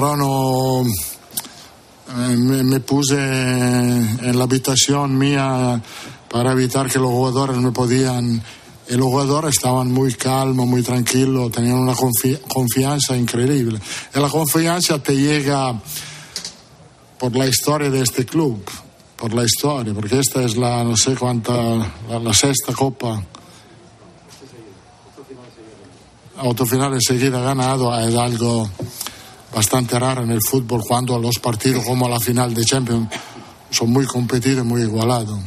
pero no eh, me, me puse en la habitación mía para evitar que los jugadores me podían y los jugadores estaban muy calmos, muy tranquilos, tenían una confi- confianza increíble. Y la confianza te llega por la historia de este club, por la historia, porque esta es la, no sé cuánta, la, la sexta copa. Autofinales seguida ganado, es algo bastante raro en el fútbol cuando los partidos como la final de Champions son muy competidos muy igualados.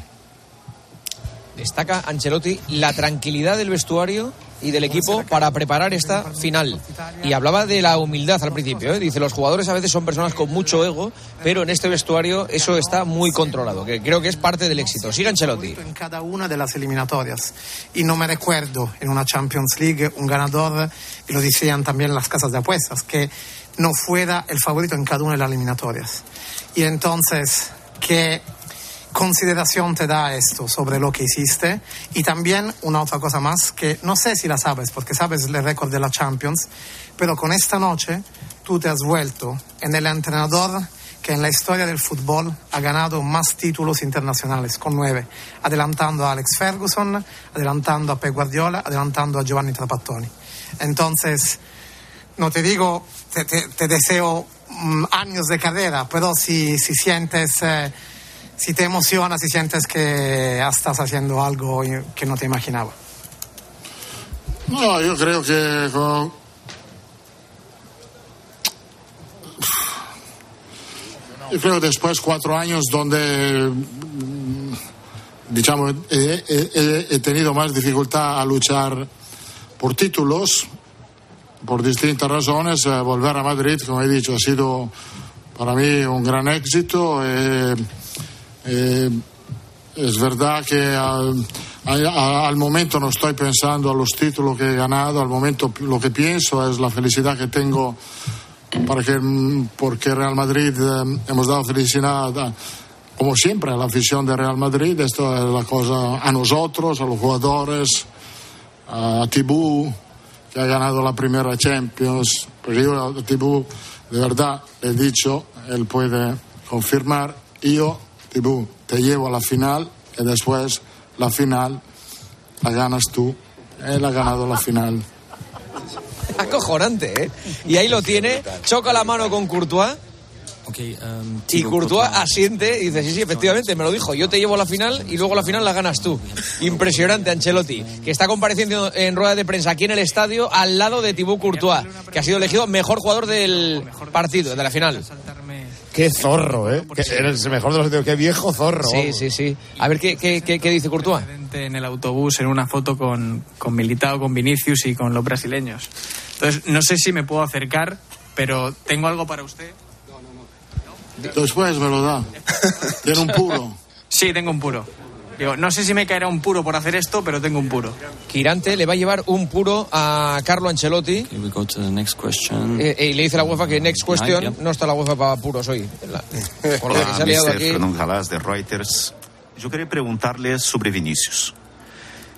Destaca Ancelotti la tranquilidad del vestuario y del equipo para preparar esta final. Y hablaba de la humildad al principio. ¿eh? Dice, los jugadores a veces son personas con mucho ego, pero en este vestuario eso está muy controlado, que creo que es parte del éxito. Siga Ancelotti. en cada una de las eliminatorias. Y no me recuerdo en una Champions League un ganador, y lo decían también las casas de apuestas, que no fuera el favorito en cada una de las eliminatorias. Y entonces, ¿qué consideración te da esto sobre lo que hiciste? Y también una otra cosa más, que no sé si la sabes, porque sabes el récord de la Champions, pero con esta noche tú te has vuelto en el entrenador que en la historia del fútbol ha ganado más títulos internacionales, con nueve, adelantando a Alex Ferguson, adelantando a Pep Guardiola, adelantando a Giovanni Trapattoni. Entonces, no te digo, te, te- te deseo mm, años de carrera, pero si, si sientes, eh, si te emocionas, si sientes que estás haciendo algo que no te imaginaba. No, yo creo que con... Yo creo después cuatro años donde, mm, digamos, he- he- he tenido más dificultad a luchar por títulos, por distintas razones, eh, volver a Madrid, como he dicho, ha sido para mí un gran éxito. eh, eh, es verdad que al, al- momento no estoy pensando a los títulos que he ganado, al momento lo que pienso es la felicidad que tengo para que, porque Real Madrid eh, hemos dado felicidad, a- como siempre, a la afición de Real Madrid. Esto es la cosa a nosotros, a los jugadores, a Tibú, que ha ganado la primera Champions. Porque yo Tibú, de verdad, le he dicho, él puede confirmar, yo, Tibú, te llevo a la final y después la final la ganas tú. Él ha ganado la final. Acojonante, ¿eh? Y ahí lo tiene, choca la mano con Courtois. Y Courtois asiente y dice, sí, sí, efectivamente, me lo dijo, yo te llevo a la final y luego la final la ganas tú. Impresionante, Ancelotti, que está compareciendo en rueda de prensa aquí en el estadio al lado de Thibaut Courtois, que ha sido elegido mejor jugador del partido, de la final. Qué zorro, ¿eh? Que eres el mejor de los sitios. Qué viejo zorro. Sí, sí, sí. A ver, ¿qué, qué, qué, qué dice Courtois? en el autobús en una foto con, con Militao, con Vinicius y con los brasileños. Entonces, no sé si me puedo acercar, pero tengo algo para usted. Después me lo da. Tiene un puro. Sí, tengo un puro. Digo, no sé si me caerá un puro por hacer esto, pero tengo un puro. Girante le va a llevar un puro a Carlo Ancelotti. Okay, we go to the next question. Eh, eh, y le dice la UEFA que next question Ah, ya. no está la UEFA para puros hoy. La- por lo que se ha liado Mr. aquí. Fernando Galás de Reuters. Yo quería preguntarles sobre Vinicius.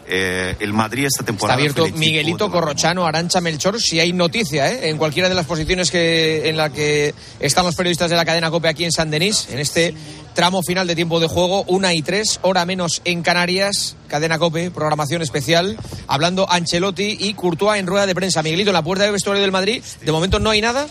Eh, el Madrid esta Está temporada abierto el equipo Miguelito de Corrochano, Arancha Melchor, si hay noticia, ¿eh? en cualquiera de las posiciones que en la que están los periodistas de la cadena COPE aquí en San Denis, en este tramo final de tiempo de juego, una y tres, hora menos en Canarias, cadena COPE, programación especial, hablando Ancelotti y Courtois en rueda de prensa. Miguelito, en la puerta del vestuario del Madrid, de momento no hay nada.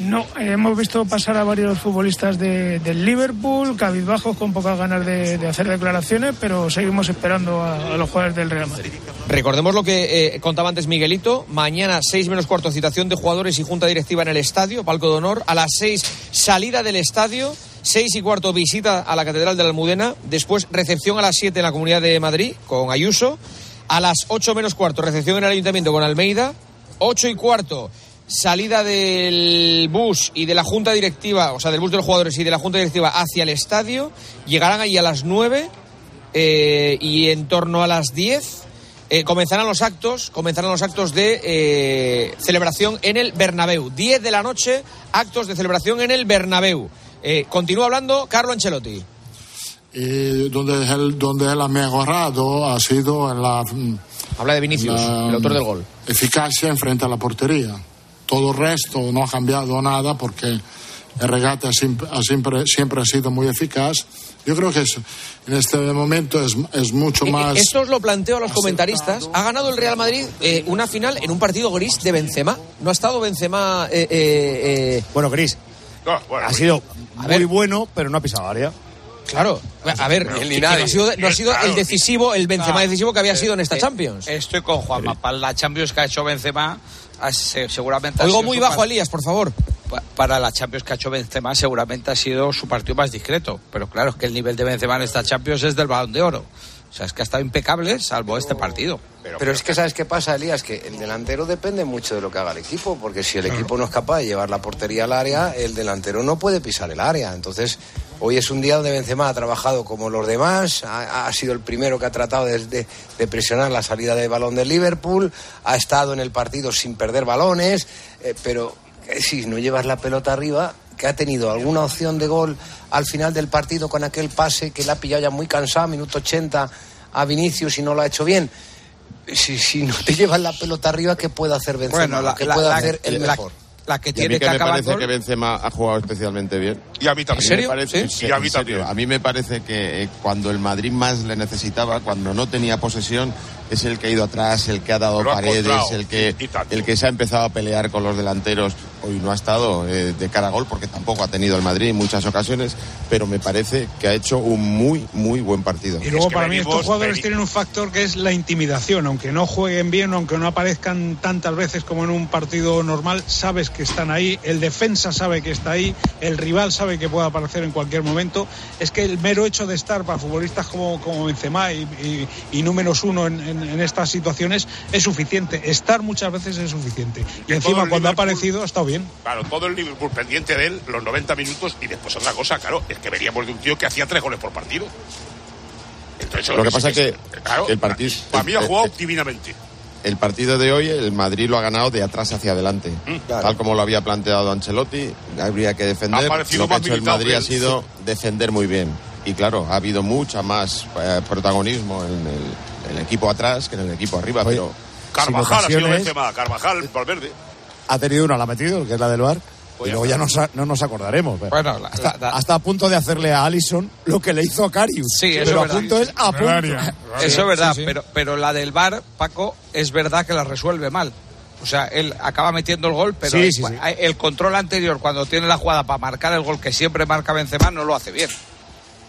No, eh, hemos visto pasar a varios futbolistas de- del Liverpool, cabizbajos con pocas ganas de, hacer declaraciones, pero seguimos esperando a, a los jugadores del Real Madrid. Recordemos lo que eh, contaba antes Miguelito. Mañana, 6 menos cuarto, citación de jugadores y junta directiva en el estadio, palco de honor. A las 6, salida del estadio. 6 y cuarto, visita a la Catedral de la Almudena. Después, recepción a las 7 en la Comunidad de Madrid con Ayuso. A las 8 menos cuarto, recepción en el Ayuntamiento con Almeida. 8 y cuarto, salida del bus y de la junta directiva, o sea, del bus de los jugadores y de la junta directiva hacia el estadio. Llegarán ahí a las 9 eh, y en torno a las 10 eh, comenzarán los actos, comenzarán los actos de eh, celebración en el Bernabéu. 10 de la noche, actos de celebración en el Bernabéu. Eh, continúa hablando Carlo Ancelotti. Y donde él, donde él ha mejorado ha sido en la. Habla de Vinicius, la, el autor del gol. Eficacia en frente a la portería. Todo el resto no ha cambiado nada porque el regate ha siempre, ha siempre, siempre ha sido muy eficaz. Yo creo que es- en este momento es, es mucho Eh, más... Esto os lo planteo a los comentaristas. Ha ganado el Real Madrid eh, una final en un partido gris de Benzema. No ha estado Benzema. eh, eh, eh, Bueno, Gris, No, bueno, ha sido A muy ver. bueno, pero no ha pisado área. claro. A ver, Ni que- no ha sido, no ha sido Claro. el decisivo, el Benzema Claro. decisivo que había sido en esta Eh, Champions. Estoy con Juanma. Para la Champions que ha hecho Benzema, seguramente Oigo sido muy bajo, Elías, por favor. pa- Para la Champions que ha hecho Benzema, seguramente ha sido su partido más discreto. Pero claro, es que el nivel de Benzema en esta Champions es del balón de oro. O sea, es que ha estado impecable, salvo este partido. Pero es que sabes qué pasa, Elías, que el delantero depende mucho de lo que haga el equipo, porque si el equipo no es capaz de llevar la portería al área, el delantero no puede pisar el área. Entonces, hoy es un día donde Benzema ha trabajado como los demás, ha, ha sido el primero que ha tratado de, de- de presionar la salida de balón del Liverpool, ha estado en el partido sin perder balones, eh, pero eh, si no llevas la pelota arriba, que ha tenido alguna opción de gol al final del partido con aquel pase que le ha pillado ya muy cansado, minuto 80 a Vinicius y no lo ha hecho bien si, si no te llevas la pelota arriba, ¿qué puede hacer Benzema? Bueno, la- ¿Qué la- puede la- hacer el la- mejor? La que Y a tiene mí que que me acabar parece gol- que Benzema ha jugado especialmente bien. y a mí también. mí serio? me parece, ¿Sí? sí, Y a mí en serio. también. A mí me parece que eh, cuando el Madrid más le necesitaba, cuando no tenía posesión, es el que ha ido atrás, el que ha dado ha paredes, el que, el que se ha empezado a pelear con los delanteros. Hoy no ha estado eh, de cara a gol porque tampoco ha tenido el Madrid en muchas ocasiones, pero me parece que ha hecho un muy, muy buen partido. Y luego que para mí estos jugadores tienen un factor que es la intimidación. Aunque no jueguen bien, aunque no aparezcan tantas veces como en un partido normal, sabes que están ahí, el defensa sabe que está ahí, el rival sabe que puede aparecer en cualquier momento. Es que el mero hecho de estar para futbolistas como, como Benzema y, y- y números uno en, en- en estas situaciones es suficiente. Estar muchas veces es suficiente. Y todo encima cuando ha aparecido ha estado bien. Claro, todo el Liverpool pendiente de él, los 90 minutos, y después otra cosa, claro, es que veníamos de un tío que hacía tres goles por partido. Entonces, Lo que pasa es que claro, el partido- Para mí ha eh, jugado eh, divinamente. El partido de hoy, el Madrid lo ha ganado de atrás hacia adelante. Tal como lo había planteado Ancelotti, habría que defender. Lo que ha hecho el Madrid que ha sido defender muy bien. Y claro, ha habido mucha más eh, protagonismo en el, el equipo atrás que en el equipo arriba, Oye, pero Carvajal ha sido Benzema, Carvajal, Valverde. Ha tenido una, la ha metido, que es la del bar. Pues y luego ya no, no nos acordaremos. pero Bueno, la- hasta, la- la- hasta a punto de hacerle a Allison lo que le hizo a Carius. Sí, eso pero es a verdad. punto es a punto. área. Eso es verdad, Sí, sí. Pero, pero la del VAR, Paco, es verdad que la resuelve mal. O sea, él acaba metiendo el gol, pero Sí, sí, sí. el control anterior, cuando tiene la jugada para marcar el gol que siempre marca Benzema, no lo hace bien.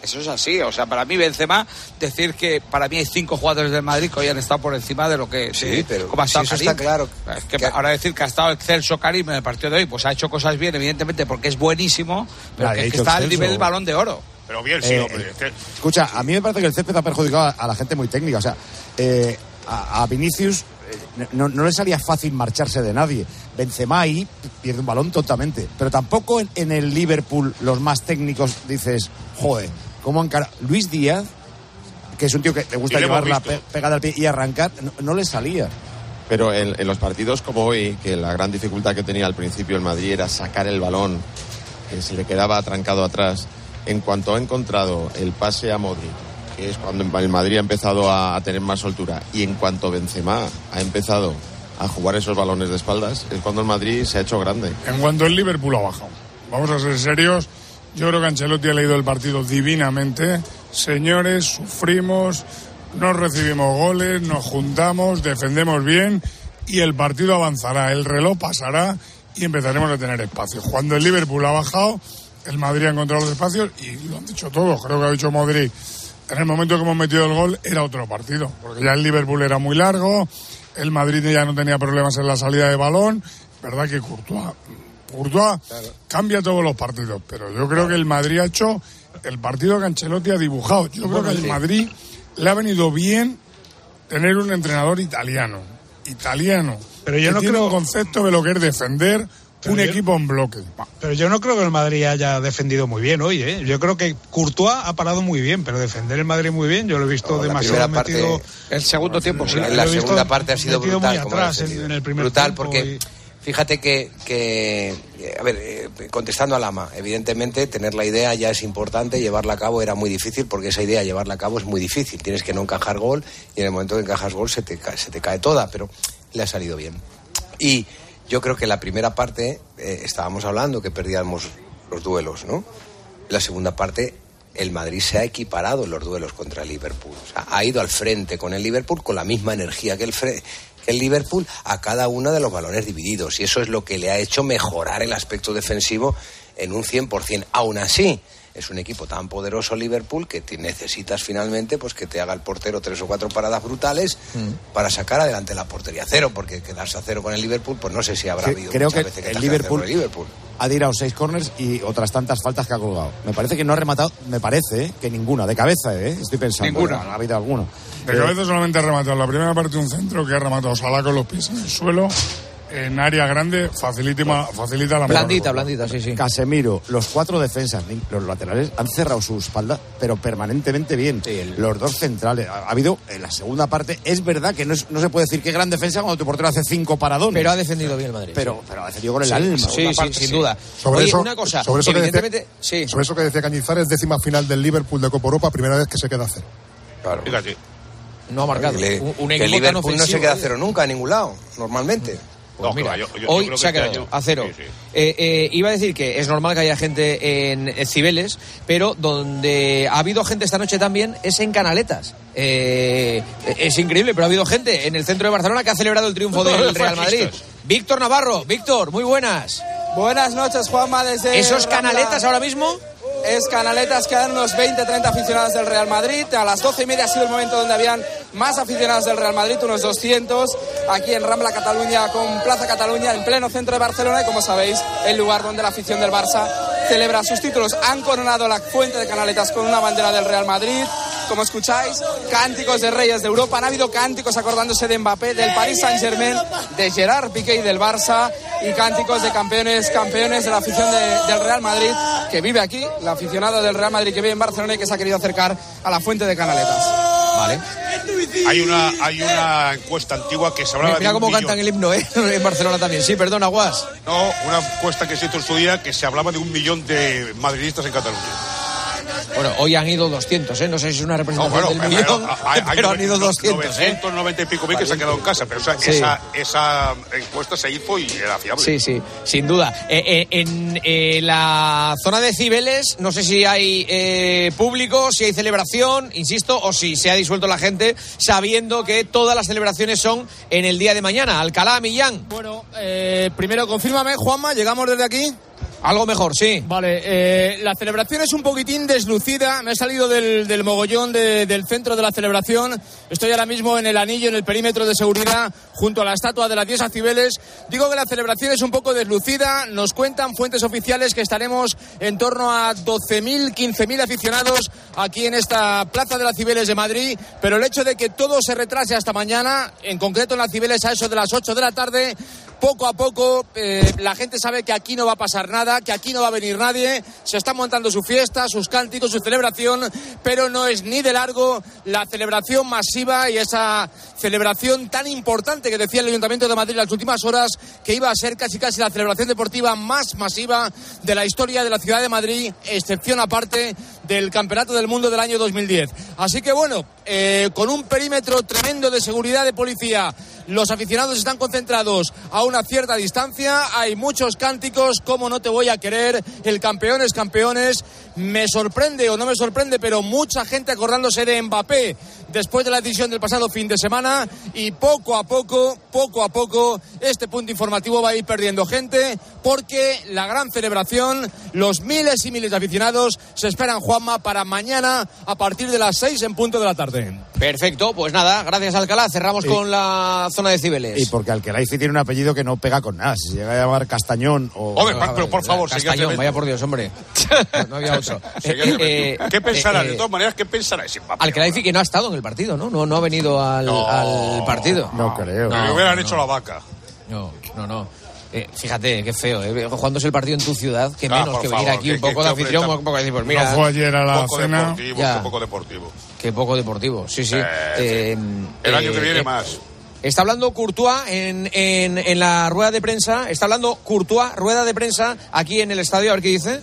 Eso es así. O sea, para mí Benzema, decir que para mí hay cinco jugadores del Madrid que hoy han estado por encima de lo que... Sí, pero como ha si estado eso Karim. está claro. Es que Que- ahora decir que ha estado excelso Karim en el partido de hoy, pues ha hecho cosas bien, evidentemente, porque es buenísimo, pero que, es que está al nivel del balón de oro. Pero bien, sí, Eh, hombre. es que- Escucha, a mí me parece que el césped ha perjudicado a, a la gente muy técnica. O sea, eh, a, a Vinicius eh, no, no le salía fácil marcharse de nadie. Benzema ahí pierde un balón totalmente. Pero tampoco en, en el Liverpool los más técnicos dices, joder, ¿cómo encara? Luis Díaz, que es un tío que le gusta llevarla visto. pe- pegada al pie y arrancar, no, no le salía. Pero en, en los partidos como hoy, que la gran dificultad que tenía al principio el Madrid era sacar el balón, que se le quedaba atrancado atrás, en cuanto ha encontrado el pase a Modric, que es cuando el Madrid ha empezado a, a tener más soltura, y en cuanto Benzema ha empezado a jugar esos balones de espaldas, es cuando el Madrid se ha hecho grande. En cuanto el Liverpool ha bajado. Vamos a ser serios. Yo creo que Ancelotti ha leído el partido divinamente. Señores, sufrimos, no recibimos goles, nos juntamos, defendemos bien y el partido avanzará, el reloj pasará y empezaremos a tener espacios. Cuando el Liverpool ha bajado, el Madrid ha encontrado los espacios y lo han dicho todos. Creo que ha dicho Modric. En el momento que hemos metido el gol era otro partido, porque ya el Liverpool era muy largo, el Madrid ya no tenía problemas en la salida de balón. Verdad que Courtois, Courtois cambia todos los partidos, pero yo creo que el Madrid ha hecho el partido que Ancelotti ha dibujado. Yo creo que al Madrid le ha venido bien tener un entrenador italiano, italiano, Pero yo que no tiene creo- un concepto de lo que es defender Pero un yo- equipo en bloque. Pero yo no creo que el Madrid haya defendido muy bien hoy, ¿eh? Yo creo que Courtois ha parado muy bien, pero defender el Madrid muy bien, yo lo he visto No, demasiado parte- metido. El segundo tiempo, sí. En la segunda parte ha sido brutal. muy atrás en, en el primer brutal tiempo porque y- fíjate que, a ver, eh, contestando a Lama, evidentemente tener la idea ya es importante, llevarla a cabo era muy difícil porque esa idea llevarla a cabo es muy difícil. Tienes que no encajar gol y en el momento que encajas gol se te, se te cae toda, pero le ha salido bien. Y Yo creo que la primera parte eh, estábamos hablando que perdíamos los duelos, ¿no? La segunda parte el Madrid se ha equiparado en los duelos contra el Liverpool. O sea, ha ido al frente con el Liverpool con la misma energía que el, el Liverpool a cada uno de los balones divididos. Y eso es lo que le ha hecho mejorar el aspecto defensivo en un 100%. Aún así, es un equipo tan poderoso Liverpool que te necesitas finalmente pues que te haga el portero tres o cuatro paradas brutales para sacar adelante la portería cero, porque quedarse a cero con el Liverpool, pues no sé si habrá Que- habido creo muchas que veces el a cero Liverpool, el Liverpool. ha tirado seis corners y otras tantas faltas que ha colgado. Me parece que no ha rematado, me parece, ¿eh? que ninguna, de cabeza, ¿eh? estoy pensando. Ninguna. Ha habido alguno. De cabeza solamente ha rematado la primera parte de un centro que ha rematado Salah con los pies en el suelo. En área grande facilita, facilita la Blandita, blandita, sí, sí. Casemiro, los cuatro defensas, los laterales han cerrado su espalda, pero permanentemente bien. Los dos centrales. Ha, ha habido en la segunda parte, es verdad que no, es- no se puede decir que gran defensa cuando tu portero hace cinco paradones. Pero ha defendido bien el Madrid. Pero, pero ha defendido con el Sí, alma. sí, Segunda sí, parte, sin duda. Sobre Oye, eso, una cosa, sobre eso que decía- evidentemente, sí. Sobre eso que decía Cañizares, décima final del Liverpool de Copa Europa, primera vez que se queda a cero. Claro. Fíjate. No ha marcado. Le- un, un que Liverpool no se queda a ¿eh? cero nunca a ningún lado, normalmente. Pues No, mira, que va, yo- yo- yo hoy creo se ha este quedado año- a cero. sí, sí. Eh, eh, iba a decir que es normal que haya gente en eh, Cibeles, pero donde ha habido gente esta noche también es en Canaletas. Eh, es increíble, pero ha habido gente en el centro de Barcelona que ha celebrado el triunfo del Real Madrid. Víctor Navarro, Víctor, muy buenas. Buenas noches, Juanma, desde... ¿Esos Rambla. canaletas ahora mismo? Es Canaletas, quedan unos 20-30 aficionados del Real Madrid. A las 12 y media ha sido el momento donde habían más aficionados del Real Madrid, unos 200, aquí en Rambla Cataluña con Plaza Cataluña, en pleno centro de Barcelona, y como sabéis, el lugar donde la afición del Barça celebra sus títulos. Han coronado la fuente de Canaletas con una bandera del Real Madrid. Como escucháis, cánticos de reyes de Europa. Han habido cánticos acordándose de Mbappé, del Paris Saint-Germain, de Gerard Piqué y del Barça. Y cánticos de campeones, campeones de la afición de- del Real Madrid, que vive aquí, la aficionada del Real Madrid que vive en Barcelona y que se ha querido acercar a la fuente de Canaletas. Vale. Hay una, hay una encuesta antigua que se hablaba Mira, mira de cómo millón. cantan el himno, ¿eh? En Barcelona también. Sí, perdona, Guas. No, una encuesta que se hizo en su día que se hablaba de un millón de madridistas en Cataluña. Bueno, hoy han ido 200, ¿eh? No sé si es una No, representación bueno, del pero, millón, hay pero han ido 200, ¿eh? 990 y pico mil que se han quedado en casa, pero esa, Sí. esa, esa encuesta se hizo y era fiable. Sí, sí, sin duda. Eh, eh, en eh, la zona de Cibeles, no sé si hay eh, público, si hay celebración, insisto, o si se ha disuelto la gente sabiendo que todas las celebraciones son en el día de mañana. Alcalá, Millán. Bueno, eh, primero confírmame, Juanma, llegamos desde aquí. Algo mejor, sí. Vale, eh, la celebración es un poquitín deslucida. Me he salido del, del mogollón de- del centro de la celebración. Estoy ahora mismo en el anillo, en el perímetro de seguridad, junto a la estatua de la diosa Cibeles. Digo que la celebración es un poco deslucida. Nos cuentan fuentes oficiales que estaremos en torno a 12.000, 15.000 aficionados aquí en esta Plaza de la Cibeles de Madrid. Pero el hecho de que todo se retrase hasta mañana, en concreto en la Cibeles a eso de las 8 de la tarde, poco a poco eh, la gente sabe que aquí no va a pasar nada, que aquí no va a venir nadie, se están montando su fiesta, sus cánticos, su celebración, pero no es ni de largo la celebración masiva y esa celebración tan importante que decía el Ayuntamiento de Madrid en las últimas horas, que iba a ser casi casi la celebración deportiva más masiva de la historia de la ciudad de Madrid, excepción aparte del Campeonato del Mundo del año 2010. Así que bueno, eh, con un perímetro tremendo de seguridad de policía, los aficionados están concentrados a una cierta distancia, hay muchos cánticos, como no te voy a querer, el campeón es campeones, me sorprende o no me sorprende, pero mucha gente acordándose de Mbappé después de la decisión del pasado fin de semana. Y poco a poco, poco a poco, este punto informativo va a ir perdiendo gente porque la gran celebración, los miles y miles de aficionados se esperan Juanma para mañana a partir de las seis en punto de la tarde. Perfecto, pues nada, gracias Alcalá. Cerramos con la zona de Cibeles. Y porque Alquelaifi tiene un apellido que no pega con nada. Si se llega a llamar Castañón o. Hombre, pero por favor, Castañón, vaya por Dios, hombre. No había otro. Eh, tremendo. eh, ¿Qué pensará? eh, de todas maneras, ¿qué pensará ese Mbappé? Alcalaifi que no ha estado en el partido, ¿no? No, no ha venido al, al partido. No creo. Que le hubieran hecho la vaca. No, no, no. Eh, fíjate, qué feo, ¿eh? Jugándose el partido en tu ciudad, que Ah, menos por que venir favor, aquí que- un poco que- de que afición, hombre, un poco de decir, pues mira. No fue ayer a la poco cena. deportivo, qué poco deportivo. Qué poco deportivo, sí, sí. Eh, Eh, El año eh, que viene eh, más. Está hablando Courtois en, en, en la rueda de prensa. Está hablando Courtois, rueda de prensa, aquí en el estadio. A ver qué dice.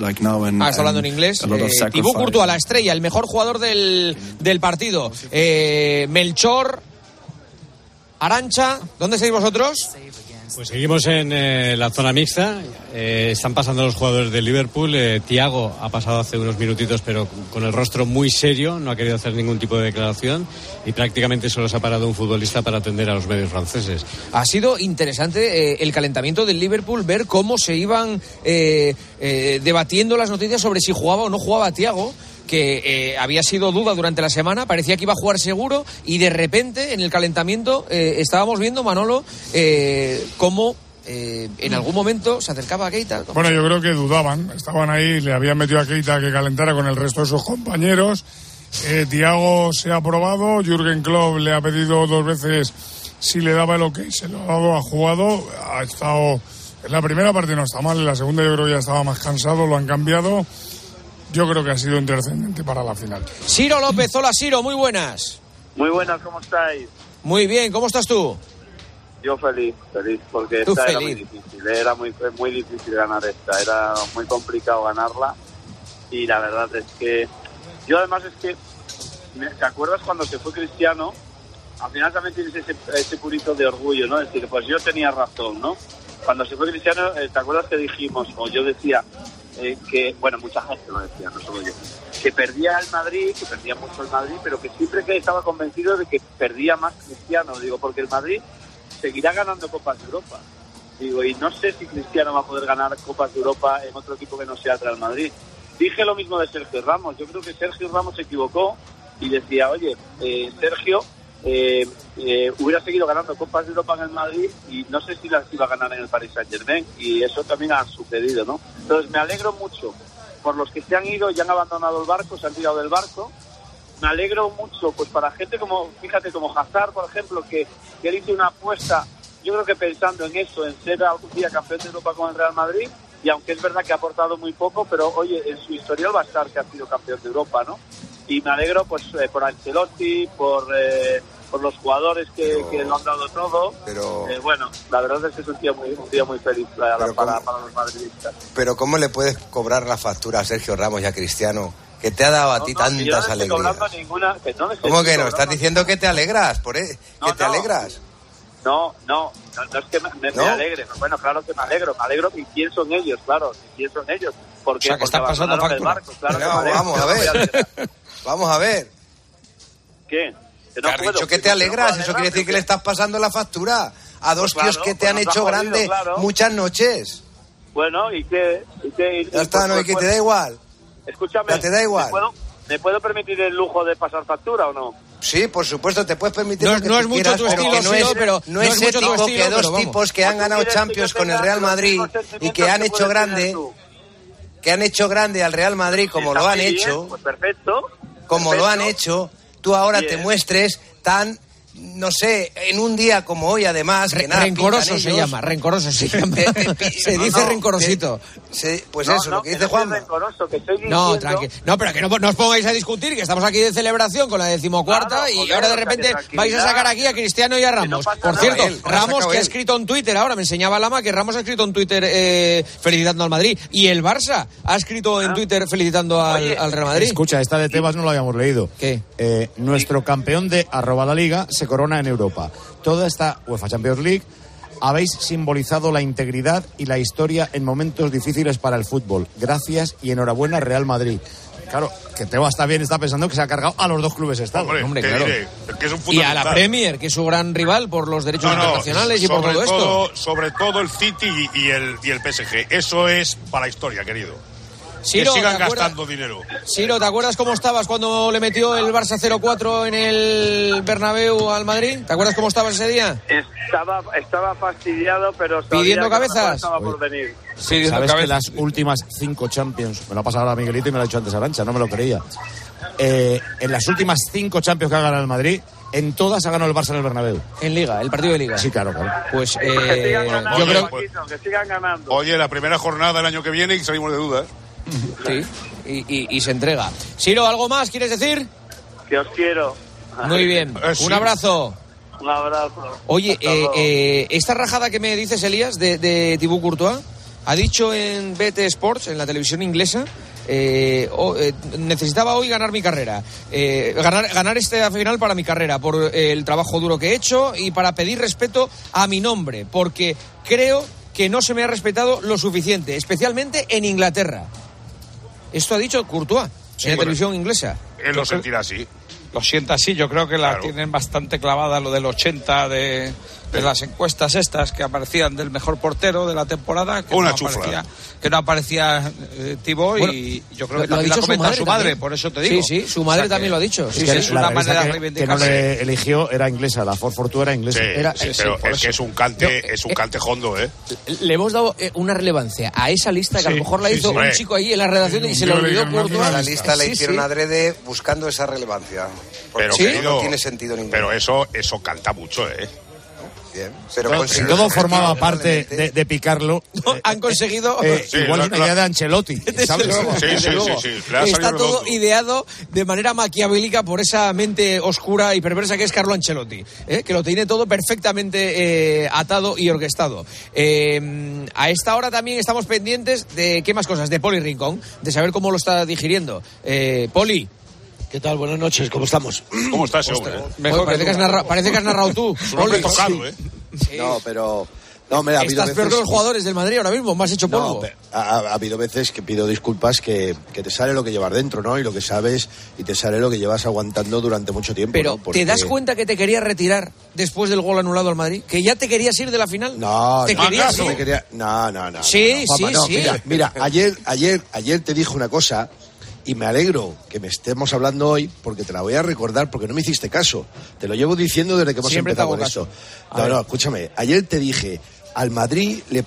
like now and, Ah, está hablando en inglés. Eh. Thibaut Courtois, la estrella, el mejor jugador del, del partido. Eh, Melchor, Arancha, ¿dónde estáis vosotros? Pues seguimos en eh, la zona mixta. Eh, están pasando los jugadores de Liverpool. Eh, Tiago ha pasado hace unos minutitos, pero con el rostro muy serio. No ha querido hacer ningún tipo de declaración y prácticamente solo se ha parado un futbolista para atender a los medios franceses. Ha sido interesante eh, el calentamiento del Liverpool, ver cómo se iban debatiendo las noticias sobre si jugaba o no jugaba Tiago que eh, había sido duda durante la semana, parecía que iba a jugar seguro y de repente en el calentamiento eh, estábamos viendo, Manolo, eh, cómo eh, en algún momento se acercaba a Keita. Bueno, yo creo que dudaban. Estaban ahí, le habían metido a Keita que calentara con el resto de sus compañeros. Eh, Tiago se ha aprobado. Jürgen Klopp le ha pedido dos veces si le daba el ok. Se lo ha dado, ha jugado. Ha estado. En la primera parte no está mal. En la segunda yo creo que ya estaba más cansado. Lo han cambiado. Yo creo que ha sido intrascendente para la final. Ciro López, hola Ciro, muy buenas. Muy buenas, ¿cómo estáis? Muy bien, ¿cómo estás tú? Yo feliz, feliz, porque esta era feliz. muy difícil, era muy, muy difícil ganar esta, era muy complicado ganarla y la verdad es que yo además es que, me- ¿te acuerdas cuando se fue Cristiano? Al final también tienes ese, ese purito de orgullo, ¿no? Es decir, pues yo tenía razón, ¿no? Cuando se fue Cristiano, eh, ¿te acuerdas que dijimos, o yo decía, eh, que, bueno, mucha gente lo decía, no solo yo, que perdía el Madrid, que perdía mucho el Madrid, pero que siempre que estaba convencido de que perdía más Cristiano, digo, porque el Madrid seguirá ganando Copas de Europa. Digo, y no sé si Cristiano va a poder ganar Copas de Europa en otro equipo que no sea el Real Madrid. Dije lo mismo de Sergio Ramos. Yo creo que Sergio Ramos se equivocó y decía, oye, eh, Sergio eh, eh, hubiera seguido ganando Copas de Europa en el Madrid y no sé si las iba a ganar en el Paris Saint Germain y eso también ha sucedido, ¿no? Entonces me alegro mucho por los que se han ido y han abandonado el barco, se han tirado del barco me alegro mucho pues para gente como fíjate como Hazard por ejemplo que, que él hizo una apuesta yo creo que pensando en eso en ser algún día campeón de Europa con el Real Madrid y aunque es verdad que ha aportado muy poco pero oye en su historial va a estar que ha sido campeón de Europa no y me alegro pues eh, por Ancelotti por eh, por los jugadores que, que lo han dado todo Pero- Eh, bueno la verdad es que es un día muy un día muy feliz para, Pero para, ¿cómo? para los madridistas Pero ¿cómo le puedes cobrar la factura a Sergio Ramos y a Cristiano? Que te ha dado a ti No, no, que yo no tantas alegrías. cobrando ninguna que no ¿Cómo que no? Estás diciendo que te alegras, por e- que te no. alegras. No, no, no, no es que me, me- me ¿No? alegre. Bueno, claro que me alegro, me alegro y pienso en ellos, claro, y pienso en ellos. Porque, O sea, que porque estás pasando el factura. barco, claro que No, me alegro, vamos a ver. Vamos a ver. ¿Qué? Que Te has puedo, dicho que que te no alegras, puedo eso quiere decir que le estás pasando la factura a dos Pues tíos claro, que te pues han ha hecho jodido, grande claro. muchas noches. Bueno, ¿y qué? ¿Y qué? Y- Ya está, pues- no, y pues- que te da igual. Escúchame, Ya te da igual. ¿me puedo, ¿me puedo permitir el lujo de pasar factura o no? Sí, por supuesto, te puedes permitir No lo es- que no tú es mucho quieras, tu pero estilo, que no es, pero no no es es ético estilo, que dos pero tipos que han ¿Tú ganado que Champions con el Real Madrid y que han que hecho grande, que han hecho grande al Real Madrid como lo han hecho, Pues perfecto. como lo han hecho, tú ahora Bien. te muestres tan, no sé, en un día como hoy además, que nada rencoroso se llama, rencoroso se llama. se no, dice no, rencorosito. Sí, pues No, eso, no, lo que que dice no soy Juanma. rencoroso, que estoy No, diciendo- tranqui. No, pero que no, no os pongáis a discutir, que estamos aquí de celebración con la decimocuarta y joder, ahora de repente vais a sacar aquí a Cristiano y a Ramos. Por cierto, Él, Ramos que ha escrito en Twitter, ahora me enseñaba Lama que Ramos ha escrito en Twitter eh, felicitando al Madrid y el Barça ha escrito en Twitter felicitando al, Ah. Oye, al Real Madrid. Escucha, esta de Tebas no la habíamos leído. ¿Qué? Eh, nuestro campeón de arroba la liga se corona en Europa. Toda esta UEFA Champions League habéis simbolizado la integridad y la historia en momentos difíciles para el fútbol. Gracias y enhorabuena Real Madrid. Claro, que Tebas está bien, está pensando que se ha cargado a los dos clubes estados. Hombre, Hombre, ¿qué claro. diré? Que es un Y a la. Premier, que es su gran rival por los derechos No, no, internacionales y por todo esto. Sobre todo el City y, y el, y el PSG. Eso es para la historia, querido. Ciro, que sigan ¿te acuerdas- gastando dinero. Ciro, ¿te acuerdas cómo estabas cuando le metió el Barça 0-4 en el Bernabéu al Madrid? ¿Te acuerdas cómo estabas ese día? Estaba, estaba fastidiado, pero ¿Pidiendo cabezas? Estaba por venir. ¿Sabes que las últimas cinco Champions, me lo ha pasado ahora Miguelito y me lo ha dicho antes Arancha, no me lo creía. Eh, en las últimas cinco Champions que ha ganado el Madrid, en todas ha ganado el Barça en el Bernabéu. En Liga, el partido de Liga. Sí, claro, claro. Pues que eh, sigan ganando, yo creo Paquito, que sigan ganando. Oye, la primera jornada del año que viene y salimos de dudas. Sí, y, y- y se entrega. Ciro, ¿algo más quieres decir? Que os quiero. Muy bien, Eh, sí. un abrazo. Un abrazo. Oye, eh, eh, esta rajada que me dices, Elías, de, de Thibaut Courtois, ha dicho en BT Sports, en la televisión inglesa, eh, eh, necesitaba hoy ganar mi carrera, eh, ganar, ganar esta final para mi carrera, por eh, el trabajo duro que he hecho y para pedir respeto a mi nombre, porque creo que no se me ha respetado lo suficiente, especialmente en Inglaterra. Esto ha dicho Courtois Sí, en la bueno. televisión inglesa. Él lo sentirá así. Lo sienta así, yo creo que la tienen bastante clavada lo del 80 de, de las encuestas estas que aparecían del mejor portero de la temporada. Que Una no chufla. aparecía, que no aparecía eh, Thibaut Bueno, y yo creo lo- que lo ha también la dicho su comenta madre su madre, también. por eso te Sí, digo. sí, su madre que- también lo ha dicho. Sí, Sí, sí, sí, es una manera de que, que no le eligió era inglesa, la Ford Fortuna era inglesa. Sí, Era- sí, sí, pero por es que es un cante, es un cante hondo, ¿eh? Le hemos dado eh, una relevancia a esa lista que a lo Sí, mejor la sí, hizo sí. un Eh, chico ahí en la redacción y se le olvidó Courtois. La lista la Sí, hicieron sí. adrede buscando esa relevancia. Porque no tiene sentido ninguno. Pero eso, eso canta mucho, ¿eh? Bien, pero Todo- formaba parte de, de picarlo. Han conseguido. Eh, Sí, igual la- es una la- idea de Ancelotti. Está todo ideado de manera maquiavélica por esa mente oscura y perversa que es Carlo Ancelotti, ¿eh? que lo tiene todo perfectamente eh, atado y orquestado. Eh, a esta hora también estamos pendientes de qué más cosas, de Poli Rincón, de saber cómo lo está digiriendo. Eh, Poli. ¿Qué tal? Buenas noches, ¿cómo estamos? ¿Cómo está ese hombre? Mejor, parece, que has narra- parece que has narrado tú. Tocado, ¿eh? No, pero. No, me ha habido Estás peor veces. que los jugadores del Madrid ahora mismo, más hecho polvo. No, ha, ha- ha habido veces que pido disculpas que, que te sale lo que llevas dentro, ¿no? Y lo que sabes y te sale lo que llevas aguantando durante mucho tiempo. Pero, ¿no? ¿te Porque- das cuenta que te querías retirar después del gol anulado al Madrid? ¿Que ya te querías ir de la final? No, ¿Te no, querías no, ir? me quería- no, no, no. Sí, no, Juanma, sí, no, sí. Mira, mira, ayer, ayer, ayer te dije una cosa y me alegro que me estemos hablando hoy porque te la voy a recordar porque no me hiciste caso. Te lo llevo diciendo desde que hemos Siempre empezado con caso. esto. No, no, escúchame. Ayer te dije, al Madrid le,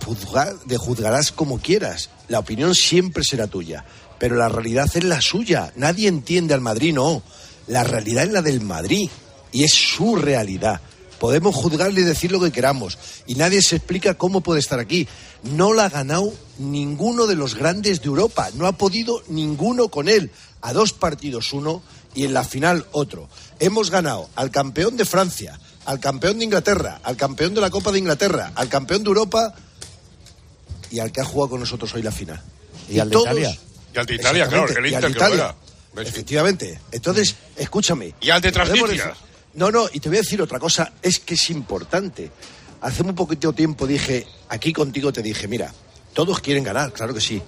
le juzgarás como quieras. La opinión siempre será tuya. Pero la realidad es la suya. Nadie entiende al Madrid, no. La realidad es la del Madrid. Y es su realidad. Podemos juzgarle y decir lo que queramos. Y nadie se explica cómo puede estar aquí. No la ha ganado ninguno de los grandes de Europa. No ha podido ninguno con él. A dos partidos uno y en la final otro. Hemos ganado al campeón de Francia, al campeón de Inglaterra, al campeón de la Copa de Inglaterra, al campeón de Europa y al que ha jugado con nosotros hoy la final. Y al de todos- Italia. Y al de Italia, claro, el y al Inter de Italia. ¿Ves? Efectivamente. Entonces, escúchame. Y al de Transnistria. No, no, y te voy a decir otra cosa, es que es importante. Hace muy poquito tiempo dije, aquí contigo te dije, mira, todos quieren ganar, claro que sí.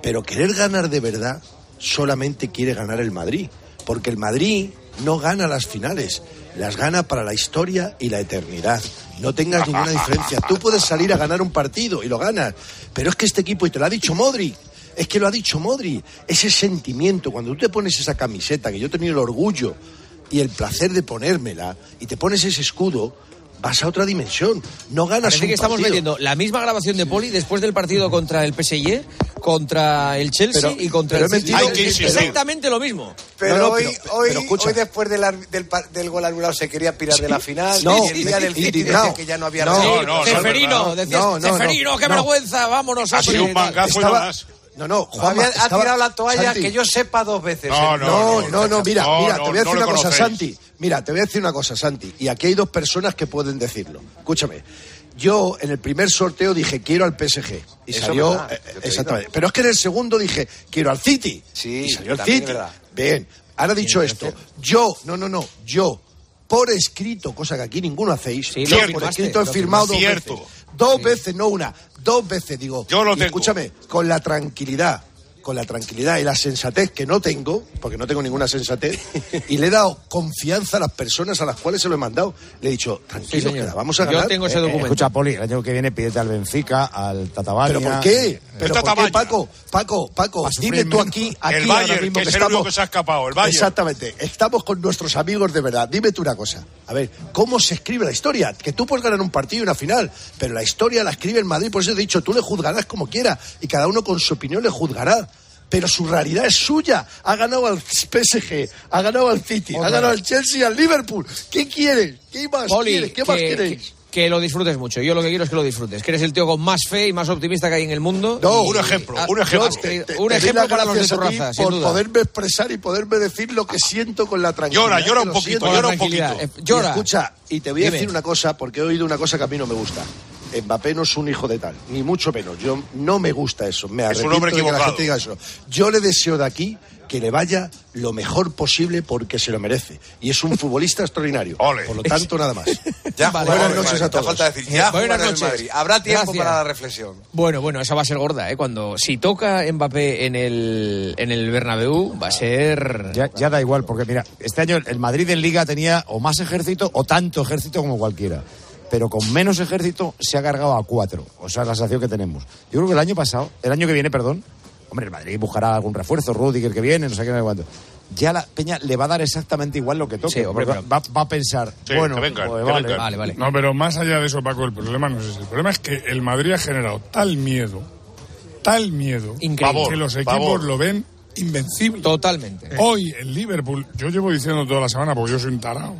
Pero querer ganar de verdad solamente quiere ganar el Madrid. Porque el Madrid no gana las finales, las gana para la historia y la eternidad. No tengas ninguna diferencia. Tú puedes salir a ganar un partido y lo ganas. Pero es que este equipo, y te lo ha dicho Modri, es que lo ha dicho Modri, ese sentimiento, cuando tú te pones esa camiseta, que yo he tenido el orgullo y el placer de ponérmela, y te pones ese escudo, vas a otra dimensión. No ganas Parece un que estamos partido. metiendo la misma grabación de Poli después del partido contra el PSG, contra el Chelsea Pero- y contra pero el. City. Exactamente lo mismo. Pero, No, no, hoy, pero- hoy, hoy después del, ar- del, par- del gol anulado se quería pirar de la final. No, y el día del City decía que ya no había No, no, no, Ceferino, no, decías, no, no, Ceferino, no, qué no. vergüenza, vámonos. Ha sido un mangazo y no más. No, no, Juanma, Había- ha estaba- tirado la toalla Santi, que yo sepa dos veces. No, ¿eh? No, no, no, mira, No, mira, no, te voy a no decir una cosa, conocéis. Santi. Mira, te voy a decir una cosa, Santi. Y aquí hay dos personas que pueden decirlo. Escúchame. Yo en el primer sorteo dije quiero al PSG y Eso salió verdad, eh, exactamente. Pero es que en el segundo dije quiero al City Sí, y salió el City. es verdad. Bien. Ahora dicho esto, yo, no, no, no, yo por escrito, cosa que aquí ninguno hacéis, Sí, yo lo por escrito he firmado dos veces. Dos veces, no una, dos veces digo. Yo lo y tengo. Escúchame, con la tranquilidad, con la tranquilidad y la sensatez que no tengo, porque no tengo ninguna sensatez, y le he dado confianza a las personas a las cuales se lo he mandado. Le he dicho, tranquilo, que la vamos a Yo ganar. tengo ese Eh, documento. escucha, Poli, el año que viene pídete al Benfica, al Tatabania. ¿Pero por qué? ¿Pero por qué. Paco? Paco, Paco, dime tú aquí, aquí El ahora Bayern, mismo que que es el único estamos... que se ha escapado, el Bayern. Exactamente, estamos con nuestros amigos de verdad. Dime tú una cosa, a ver, ¿cómo se escribe la historia? Que tú puedes ganar un partido y una final, pero la historia la escribe el Madrid, por eso he dicho, tú le juzgarás como quiera, y cada uno con su opinión le juzgará. Pero su realidad es suya. Ha ganado al PSG, ha ganado al City, ha ganado al Chelsea y al Liverpool. ¿Qué quieres? ¿Qué más Poli, quieres? ¿Qué más que, queréis? que- que lo disfrutes mucho. Yo lo que quiero es que lo disfrutes. Que eres el tío con más fe y más optimista que hay en el mundo. No, Y- un ejemplo, Ah, un ejemplo. Te- un ejemplo para los de tu raza, sin por duda. poderme expresar y poderme decir lo que siento con la tranquilidad. Llora, llora un poquito, llora un poquito. Eh, llora. Y escucha, y te voy a Dime. decir una cosa, porque he oído una cosa que a mí no me gusta. Mbappé no es un hijo de tal, ni mucho menos. Yo no me gusta eso. Me Es un hombre de que la equivocado. gente diga eso. Yo le deseo de aquí que le vaya lo mejor posible porque se lo merece. Y es un futbolista extraordinario. Por lo tanto, nada más. Ya Vale, jugará buenas en el noches a todos. falta decir, ya Buenas noches. Habrá tiempo Gracias. para la reflexión. Bueno, bueno, esa va a ser gorda, ¿eh? Cuando si toca Mbappé en el, en el Bernabéu, va a ser... Ya, ya da igual, porque mira, este año el Madrid en Liga tenía o más ejército o tanto ejército como cualquiera. Pero con menos ejército se ha cargado a cuatro. O sea, la sensación que tenemos. Yo creo que el año pasado, el año que viene, perdón, hombre, el Madrid buscará algún refuerzo, Rudiger que viene, no sé qué, no sé cuánto. Ya la Peña le va a dar exactamente igual lo que toque. Sí, hombre, va, va a pensar, Sí, bueno, que vengan, pues que vale. vengan. No, pero más allá de eso, Paco, el problema no es ese. El problema es que el Madrid ha generado tal miedo, tal miedo, Increíble. que los equipos favor. lo ven invencible. Totalmente. Hoy el Liverpool, yo llevo diciendo toda la semana, porque yo soy un tarao,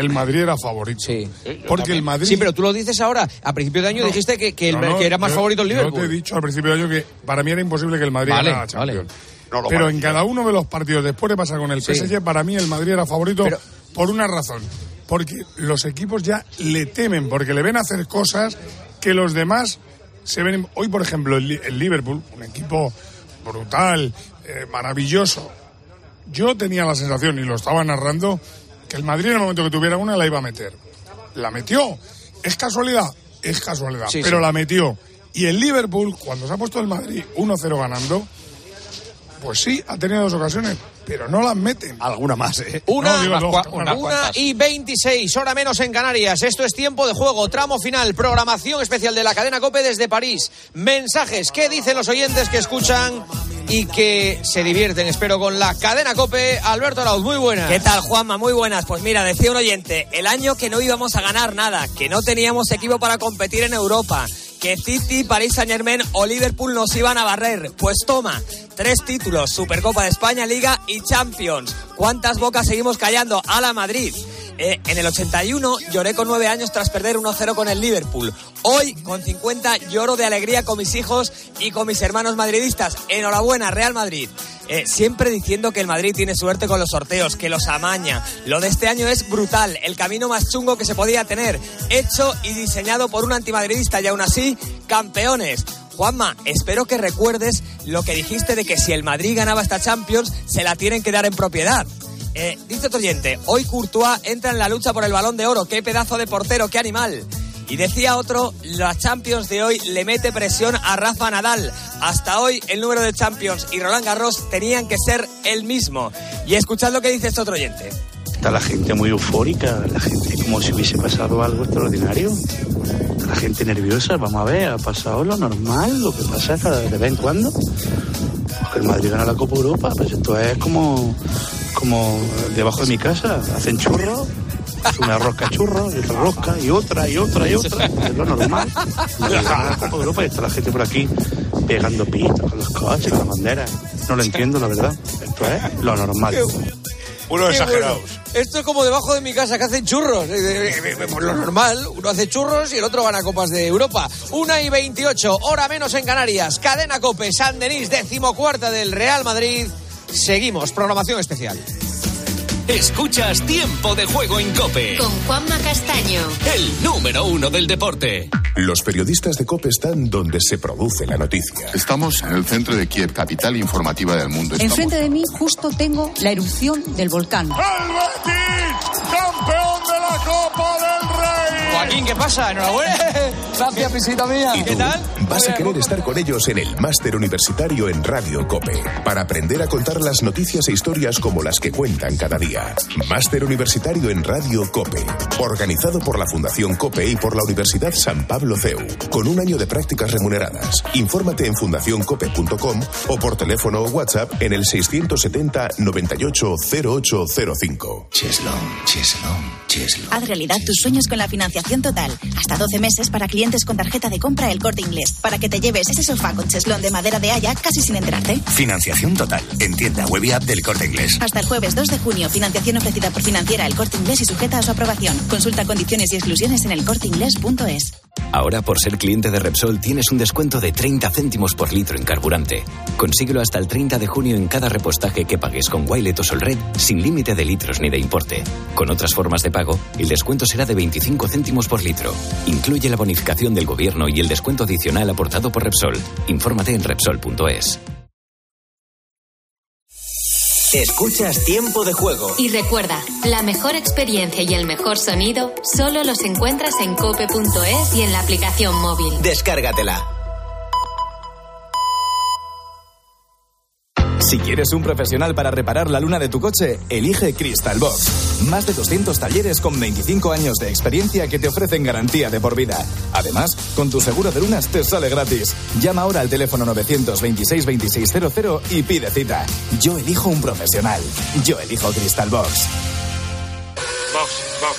el Madrid era favorito. Sí. Porque el Madrid... Sí, pero tú lo dices ahora. A principio de año No, dijiste que, que, el- no, no, que era más yo- favorito el Yo Liverpool. te he dicho al principio de año que para mí era imposible que el Madrid Vale, ganara Champions. vale. No lo pero en cada uno de los partidos, después de pasar con el Sí. PSG, para mí el Madrid era favorito por una razón. Porque los equipos ya le temen, porque le ven hacer cosas que los demás se ven. Hoy, por ejemplo, el Liverpool, un equipo brutal, eh, maravilloso. Yo tenía la sensación, y lo estaba narrando, que el Madrid en el momento que tuviera una la iba a meter. La metió. ¿Es casualidad? Es casualidad, Sí, pero sí. la metió. Y el Liverpool, cuando se ha puesto el Madrid 1-0 ganando, pues sí, ha tenido dos ocasiones, pero no las meten. Alguna más, ¿eh? Una, No, digo dos, una, cuantas. y 26, hora menos en Canarias. Esto es tiempo de juego, tramo final, programación especial de la cadena Cope desde París. Mensajes, ¿qué dicen los oyentes que escuchan y que se divierten? Espero con la cadena Cope. Alberto Arauz, muy buena. ¿Qué tal, Juanma? Muy buenas. Pues mira, decía un oyente, el año que no íbamos a ganar nada, que no teníamos equipo para competir en Europa, que City, París Saint Germain o Liverpool nos iban a barrer. Pues toma, tres títulos, Supercopa de España, Liga y Champions. ¿Cuántas bocas seguimos callando? A la Madrid. Eh, en el 81 lloré con nueve años tras perder 1-0 con el Liverpool. Hoy, con 50, lloro de alegría con mis hijos y con mis hermanos madridistas. Enhorabuena, Real Madrid. Eh, siempre diciendo que el Madrid tiene suerte con los sorteos, que los amaña. Lo de este año es brutal, el camino más chungo que se podía tener, hecho y diseñado por un antimadridista y aún así, campeones. Juanma, espero que recuerdes lo que dijiste de que si el Madrid ganaba esta Champions, se la tienen que dar en propiedad. Eh, dice otro oyente, hoy Courtois entra en la lucha por el balón de oro, qué pedazo de portero, qué animal. Y decía otro, la Champions de hoy le mete presión a Rafa Nadal. Hasta hoy el número de Champions y Roland Garros tenían que ser el mismo. Y escuchad lo que dice este otro oyente. Está la gente muy eufórica, la gente como si hubiese pasado algo extraordinario. La gente nerviosa, vamos a ver, ha pasado lo normal, lo que pasa cada de vez en cuando. Porque el Madrid gana la Copa Europa, pues esto es como, como debajo de mi casa, hacen churros, una rosca churros, y otra rosca, y otra, y otra, y otra, es lo normal. Copa Europa y está la gente por aquí pegando pitos con los coches, con las banderas. No lo entiendo, la verdad. Esto es lo normal. Unos Qué exagerados. bueno. Esto es como debajo de mi casa que hacen churros. Eh, eh, eh, Pues lo normal, uno hace churros y el otro gana copas de Europa. Una y 28, hora menos en Canarias. Cadena Cope, San Denis, decimocuarta del Real Madrid. Seguimos, programación especial. Escuchas Tiempo de Juego en Cope. Con Juanma Castaño. El número uno del deporte. Los periodistas de COPE están donde se produce la noticia. Estamos en el centro de Kiev, capital informativa del mundo. Estamos- Enfrente de mí justo tengo la erupción del volcán. ¡Campeón de la Copa del Rey! Joaquín, ¿qué pasa? Enhorabuena. Gracias, visita mía. ¿Y ¿Qué tú? tal? Vas a querer estar con ellos en el máster universitario en Radio COPE para aprender a contar las noticias e historias como las que cuentan cada día. Máster universitario en Radio COPE, organizado por la Fundación COPE y por la Universidad San Pablo CEU, con un año de prácticas remuneradas. Infórmate en fundacioncope.com o por teléfono o WhatsApp en el 670 98 0805. Cheslong, Cheslong, Cheslong. Haz realidad tus sueños con la financiación total. Hasta 12 meses para clientes con tarjeta de compra El Corte Inglés. Para que te lleves ese sofá con cheslón de madera de haya casi sin enterarte. Financiación total. En tienda web y app del Corte Inglés. Hasta el jueves 2 de junio, financiación ofrecida por financiera El Corte Inglés y sujeta a su aprobación. Consulta condiciones y exclusiones en elcorteinglés.es. Ahora, por ser cliente de Repsol, tienes un descuento de 30 céntimos por litro en carburante. Consíguelo hasta el 30 de junio en cada repostaje que pagues con Wilet o Solred, sin límite de litros ni de importe. Con otras formas de pago, el descuento será de 25 céntimos por litro. Incluye la bonificación del gobierno y el descuento adicional aportado por Repsol. Infórmate en Repsol.es. Escuchas Tiempo de Juego. Y recuerda, la mejor experiencia y el mejor sonido solo los encuentras en cope.es y en la aplicación móvil. Descárgatela. Si quieres un profesional para reparar la luna de tu coche, elige Crystal Box. Más de 200 talleres con 25 años de experiencia que te ofrecen garantía de por vida. Además, con tu seguro de lunas te sale gratis. Llama ahora al teléfono 926 2600 y pide cita. Yo elijo un profesional. Yo elijo Crystal Box. Box, box.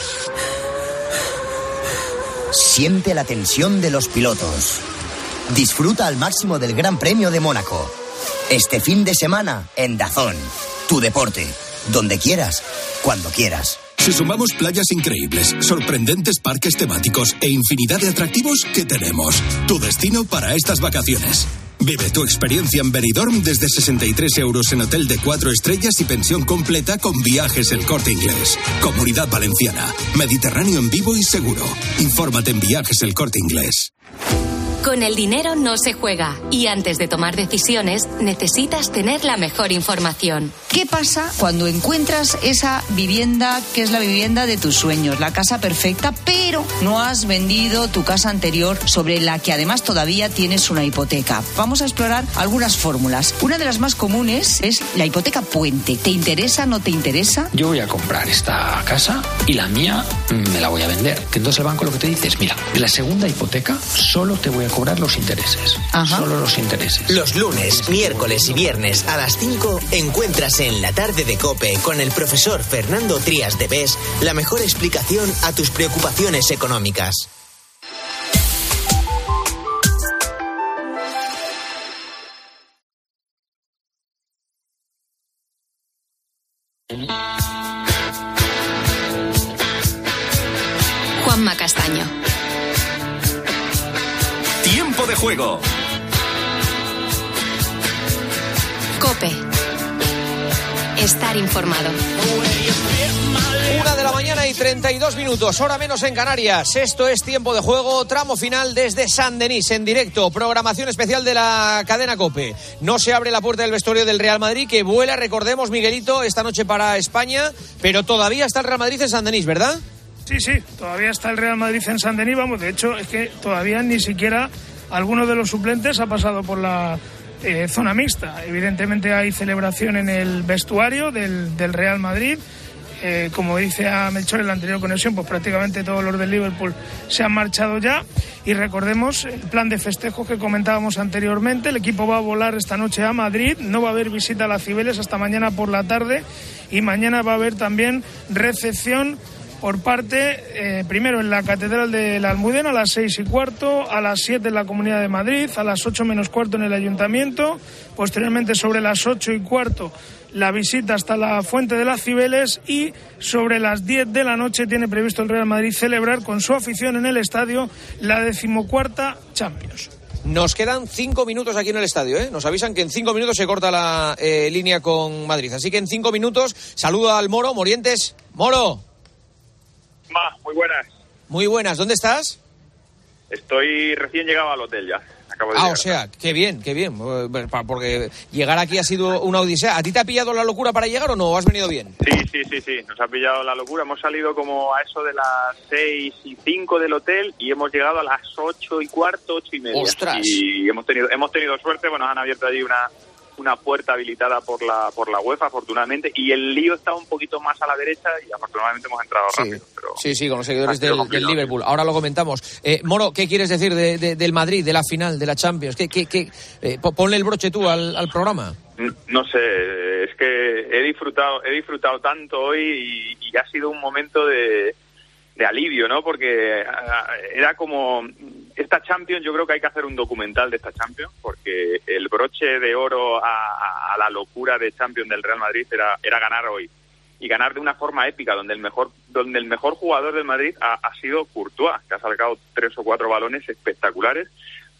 Siente la tensión de los pilotos. Disfruta al máximo del Gran Premio de Mónaco. Este fin de semana en Dazón. Tu deporte. Donde quieras. Cuando quieras. Si sumamos playas increíbles, sorprendentes parques temáticos e infinidad de atractivos, ¿qué tenemos? Tu destino para estas vacaciones. Vive tu experiencia en Benidorm desde 63 euros en hotel de 4 estrellas y pensión completa con viajes El Corte Inglés. Comunidad Valenciana. Mediterráneo en vivo y seguro. Infórmate en viajes El Corte Inglés. Con el dinero no se juega y antes de tomar decisiones necesitas tener la mejor información. ¿Qué pasa cuando encuentras esa vivienda que es la vivienda de tus sueños, la casa perfecta, pero no has vendido tu casa anterior sobre la que además todavía tienes una hipoteca? Vamos a explorar algunas fórmulas. Una de las más comunes es la hipoteca puente. ¿Te interesa, no te interesa? Yo voy a comprar esta casa y la mía me la voy a vender. Entonces el banco lo que te dice es, mira, de la segunda hipoteca solo te voy a cobrar los intereses. Solo los intereses. Los lunes, miércoles y viernes a las 5 encuentras en la tarde de Cope con el profesor Fernando Trías de Bes la mejor explicación a tus preocupaciones económicas. Juanma Castaño. Tiempo de juego. Cope. Estar informado. Una de la mañana y 32 minutos, hora menos en Canarias. Esto es tiempo de juego, tramo final desde San Denis, en directo. Programación especial de la cadena Cope. No se abre la puerta del vestuario del Real Madrid, que vuela, recordemos, Miguelito, esta noche para España, pero todavía está el Real Madrid en San Denis, ¿verdad? Sí, sí, todavía está el Real Madrid en San Denis, vamos, de hecho es que todavía ni siquiera alguno de los suplentes ha pasado por la eh, zona mixta. Evidentemente hay celebración en el vestuario del, Real Madrid. Eh, como dice a Melchor en la anterior conexión, pues prácticamente todos los del Liverpool se han marchado ya. Y recordemos el plan de festejos que comentábamos anteriormente. El equipo va a volar esta noche a Madrid. No va a haber visita a las Cibeles hasta mañana por la tarde. Y mañana va a haber también recepción por parte, eh, primero en la Catedral de la Almudena a las seis y cuarto, a las siete en la Comunidad de Madrid, a las ocho menos cuarto en el Ayuntamiento, posteriormente sobre las ocho y cuarto la visita hasta la Fuente de las Cibeles y sobre las 10 de la noche tiene previsto el Real Madrid celebrar con su afición en el estadio la decimocuarta Champions. Nos quedan cinco minutos aquí en el estadio, ¿eh? Nos avisan que en cinco minutos se corta la eh, línea con Madrid. Así que en cinco minutos saludo al Moro, Morientes. Moro. Ma, muy buenas. Muy buenas, ¿dónde estás? Estoy recién llegado al hotel ya. Acabo de Ah, llegar. o sea, qué bien, qué bien. Porque llegar aquí ha sido una odisea. ¿A ti te ha pillado la locura para llegar o no? ¿O has venido bien? Sí, sí, sí, sí. Nos ha pillado la locura. Hemos salido como a eso de las seis y cinco del hotel y hemos llegado a las ocho y cuarto, ocho y media. ¡Ostras! Y hemos tenido, hemos tenido suerte. Bueno, han abierto allí una una puerta habilitada por la por la UEFA, afortunadamente, y el lío estaba un poquito más a la derecha y afortunadamente hemos entrado rápido. Sí, sí, con los seguidores del, Liverpool. Ahora lo comentamos. Eh, Moro, ¿qué quieres decir de- de- del Madrid, de la final, de la Champions? ¿Qué, qué, qué- eh, po- ponle el broche tú al, al programa. No sé, es que he disfrutado, he disfrutado tanto hoy y, y ha sido un momento de, de alivio, ¿no? Porque ah, era como esta Champions, yo creo que hay que hacer un documental de esta Champions, porque el broche de oro a, a- a la locura de Champions del Real Madrid era, era ganar hoy. Y ganar de una forma épica, donde el mejor, donde el mejor jugador del Madrid ha, ha sido Courtois, que ha sacado tres o cuatro balones espectaculares,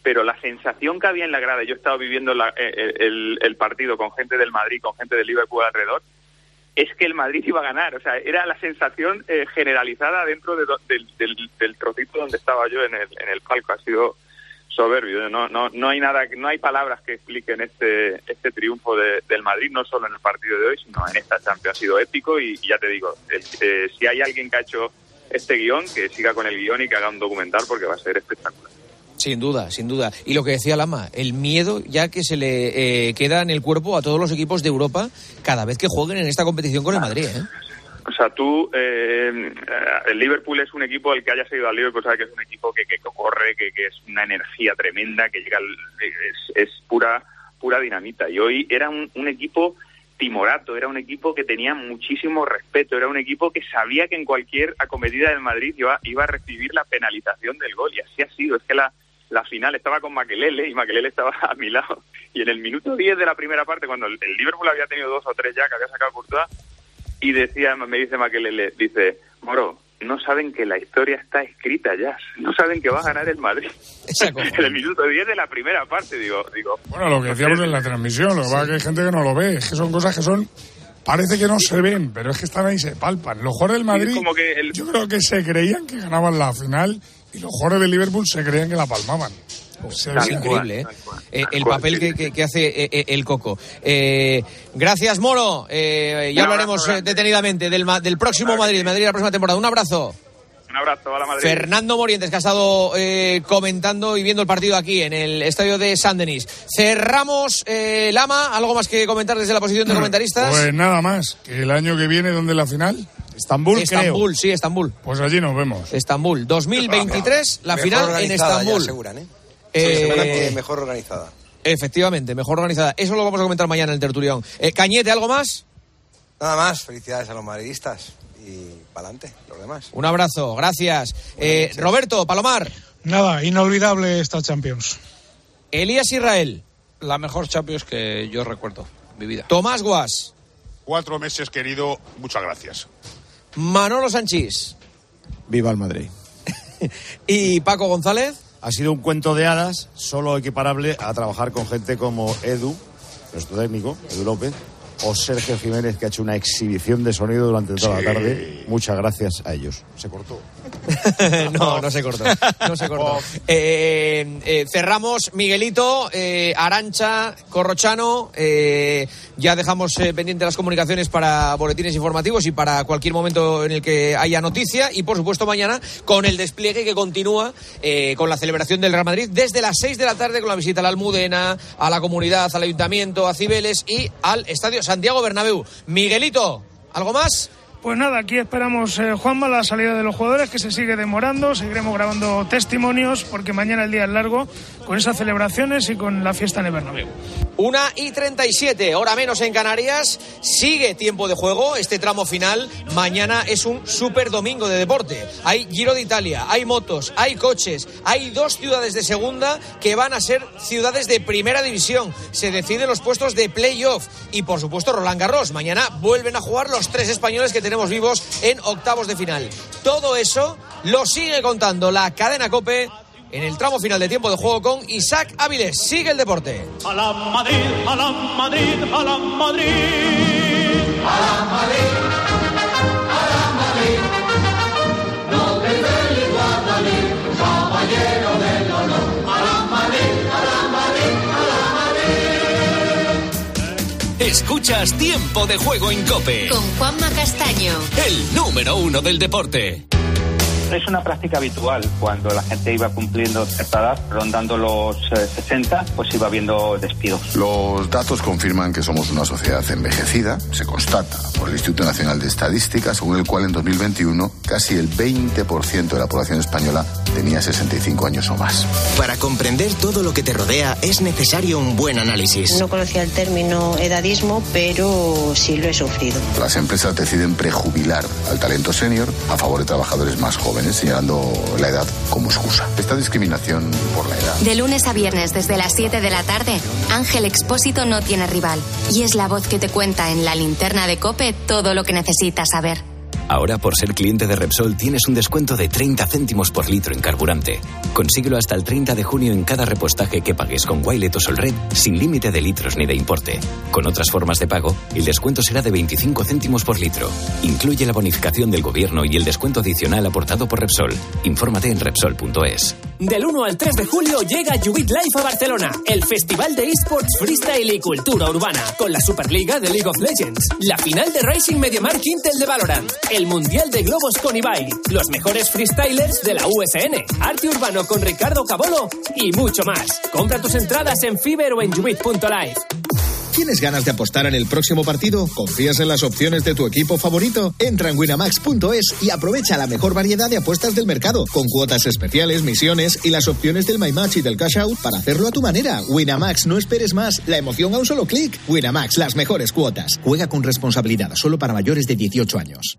pero la sensación que había en la grada, yo he estado viviendo la- eh, el, el partido con gente del Madrid, con gente del Liverpool alrededor, es que el Madrid iba a ganar. O sea, era la sensación eh, generalizada dentro del- del trocito donde estaba yo en el, en el palco. Ha sido soberbio. No, no, no hay nada, no hay palabras que expliquen este, este triunfo de- del Madrid, no solo en el partido de hoy, sino en esta Champions. Ha sido épico y, y ya te digo, el- eh, si hay alguien que ha hecho este guion, que siga con el guion y que haga un documental porque va a ser espectacular. Sin duda, sin duda. Y lo que decía Lama, el miedo ya que se le eh, queda en el cuerpo a todos los equipos de Europa cada vez que jueguen en esta competición con el Madrid. ¿eh? O sea, tú, eh, eh, el Liverpool es un equipo, el que haya seguido al Liverpool sabe que es un equipo que, que corre, que, que es una energía tremenda, que llega, al- es, es pura pura dinamita. Y hoy era un, equipo timorato, era un equipo que tenía muchísimo respeto, era un equipo que sabía que en cualquier acometida del Madrid iba, iba a recibir la penalización del gol. Y así ha sido. Es que la, la final estaba con Maquelele y Maquelele estaba a mi lado. Y en el minuto 10 de la primera parte, cuando el, el Liverpool había tenido dos o tres ya que había sacado Courtois, y decía, me dice Maquelele, dice, Moro, no saben que la historia está escrita ya, no saben que va a ganar el Madrid. en el minuto 10 de la primera parte, digo, digo. Bueno, lo que decíamos en la transmisión, lo que pasa es que hay gente que no lo ve, es que son cosas que son, parece que no se ven, pero es que están ahí y se palpan. Los jugadores del Madrid, como que el- yo creo que se creían que ganaban la final y los jugadores del Liverpool se creían que la palmaban. Se Es increíble, ¿eh? Eh, el papel que, que- que hace eh, eh, el Coco. Eh, gracias, Moro. Eh, ya hablaremos eh, detenidamente del, ma- del próximo Madrid, de Madrid la próxima temporada. Un abrazo. Un abrazo a la Madrid. Fernando Morientes, que ha estado eh, comentando y viendo el partido aquí en el estadio de San Denis. Cerramos, eh, Lama, ¿algo más que comentar desde la posición de comentaristas? Pues nada más, que el año que viene, ¿dónde es la final? Estambul, Estambul, sí, Estambul. Pues allí nos vemos. Estambul, 2023, la Mejor final en organizada ya Estambul. aseguran, ¿eh? Eh, mejor organizada. Efectivamente, mejor organizada. Eso lo vamos a comentar mañana en el tertulión. Eh, Cañete, ¿algo más? Nada más, felicidades a los madridistas y para adelante, los demás. Un abrazo, gracias. Eh, Roberto, Palomar. Nada, inolvidable esta Champions. Elías Israel. La mejor Champions que yo recuerdo mi vida. Tomás Guas. Cuatro meses, querido. Muchas gracias. Manolo Sanchís. Viva el Madrid. ¿Y Paco González? Ha sido un cuento de hadas, solo equiparable a trabajar con gente como Edu, nuestro técnico, Edu López, o Sergio Jiménez, que ha hecho una exhibición de sonido durante toda la tarde. Muchas gracias a ellos. Se cortó. no, no se cortó. No se cortó. Eh, eh, cerramos Miguelito, eh, Arancha, Corrochano. eh, ya dejamos eh, pendientes las comunicaciones para boletines informativos y para cualquier momento en el que haya noticia. Y por supuesto, mañana con el despliegue que continúa eh, con la celebración del Real Madrid desde las 6 de la tarde con la visita a la Almudena, a la comunidad, al ayuntamiento, a Cibeles y al estadio Santiago Bernabéu. Miguelito, ¿algo más? Pues nada, aquí esperamos, eh, Juanma, la salida de los jugadores que se sigue demorando. Seguiremos grabando testimonios porque mañana el día es largo con esas celebraciones y con la fiesta en el Bernabéu. Una y 37, hora menos en Canarias. Sigue tiempo de juego, este tramo final. Mañana es un super domingo de deporte. Hay Giro de Italia, hay motos, hay coches, hay dos ciudades de segunda que van a ser ciudades de primera división. Se deciden los puestos de playoff. Y por supuesto, Roland Garros. Mañana vuelven a jugar los tres españoles que tenemos vivos en octavos de final. Todo eso lo sigue contando la cadena Cope. En el tramo final de tiempo de juego con Isaac Áviles. Sigue el deporte. Escuchas Tiempo de Juego en Cope. Con Juanma Castaño. El número uno del deporte. Es una práctica habitual cuando la gente iba cumpliendo cierta edad, rondando los eh, 60, pues iba habiendo despidos. Los datos confirman que somos una sociedad envejecida, se constata por el Instituto Nacional de Estadística, según el cual en 2021 casi el 20% de la población española tenía 65 años o más. Para comprender todo lo que te rodea es necesario un buen análisis. No conocía el término edadismo, pero sí lo he sufrido. Las empresas deciden prejubilar al talento senior a favor de trabajadores más jóvenes. Declaraciones señalando la edad como excusa. Esta discriminación por la edad. De lunes a viernes desde las 7 de la tarde, Ángel Expósito no tiene rival y es la voz que te cuenta en la linterna de Cope todo lo que necesitas saber. Ahora, por ser cliente de Repsol, tienes un descuento de 30 céntimos por litro en carburante. Consíguelo hasta el 30 de junio en cada repostaje que pagues con Wilet o Solred, sin límite de litros ni de importe. Con otras formas de pago, el descuento será de 25 céntimos por litro. Incluye la bonificación del gobierno y el descuento adicional aportado por Repsol. Infórmate en Repsol.es. Del 1 al 3 de julio llega Jubit Life a Barcelona, el festival de esports freestyle y cultura urbana, con la Superliga de League of Legends, la final de Racing MediaMark Intel de Valorant, el Mundial de Globos con Ibai, los mejores freestylers de la USN, arte urbano con Ricardo Cabolo y mucho más. Compra tus entradas en Fiber o en Jubit.live. ¿Tienes ganas de apostar en el próximo partido? ¿Confías en las opciones de tu equipo favorito? Entra en winamax.es y aprovecha la mejor variedad de apuestas del mercado, con cuotas especiales, misiones y las opciones del My Match y del Cash Out para hacerlo a tu manera. Winamax, no esperes más. La emoción a un solo clic. Winamax, las mejores cuotas. Juega con responsabilidad, solo para mayores de 18 años.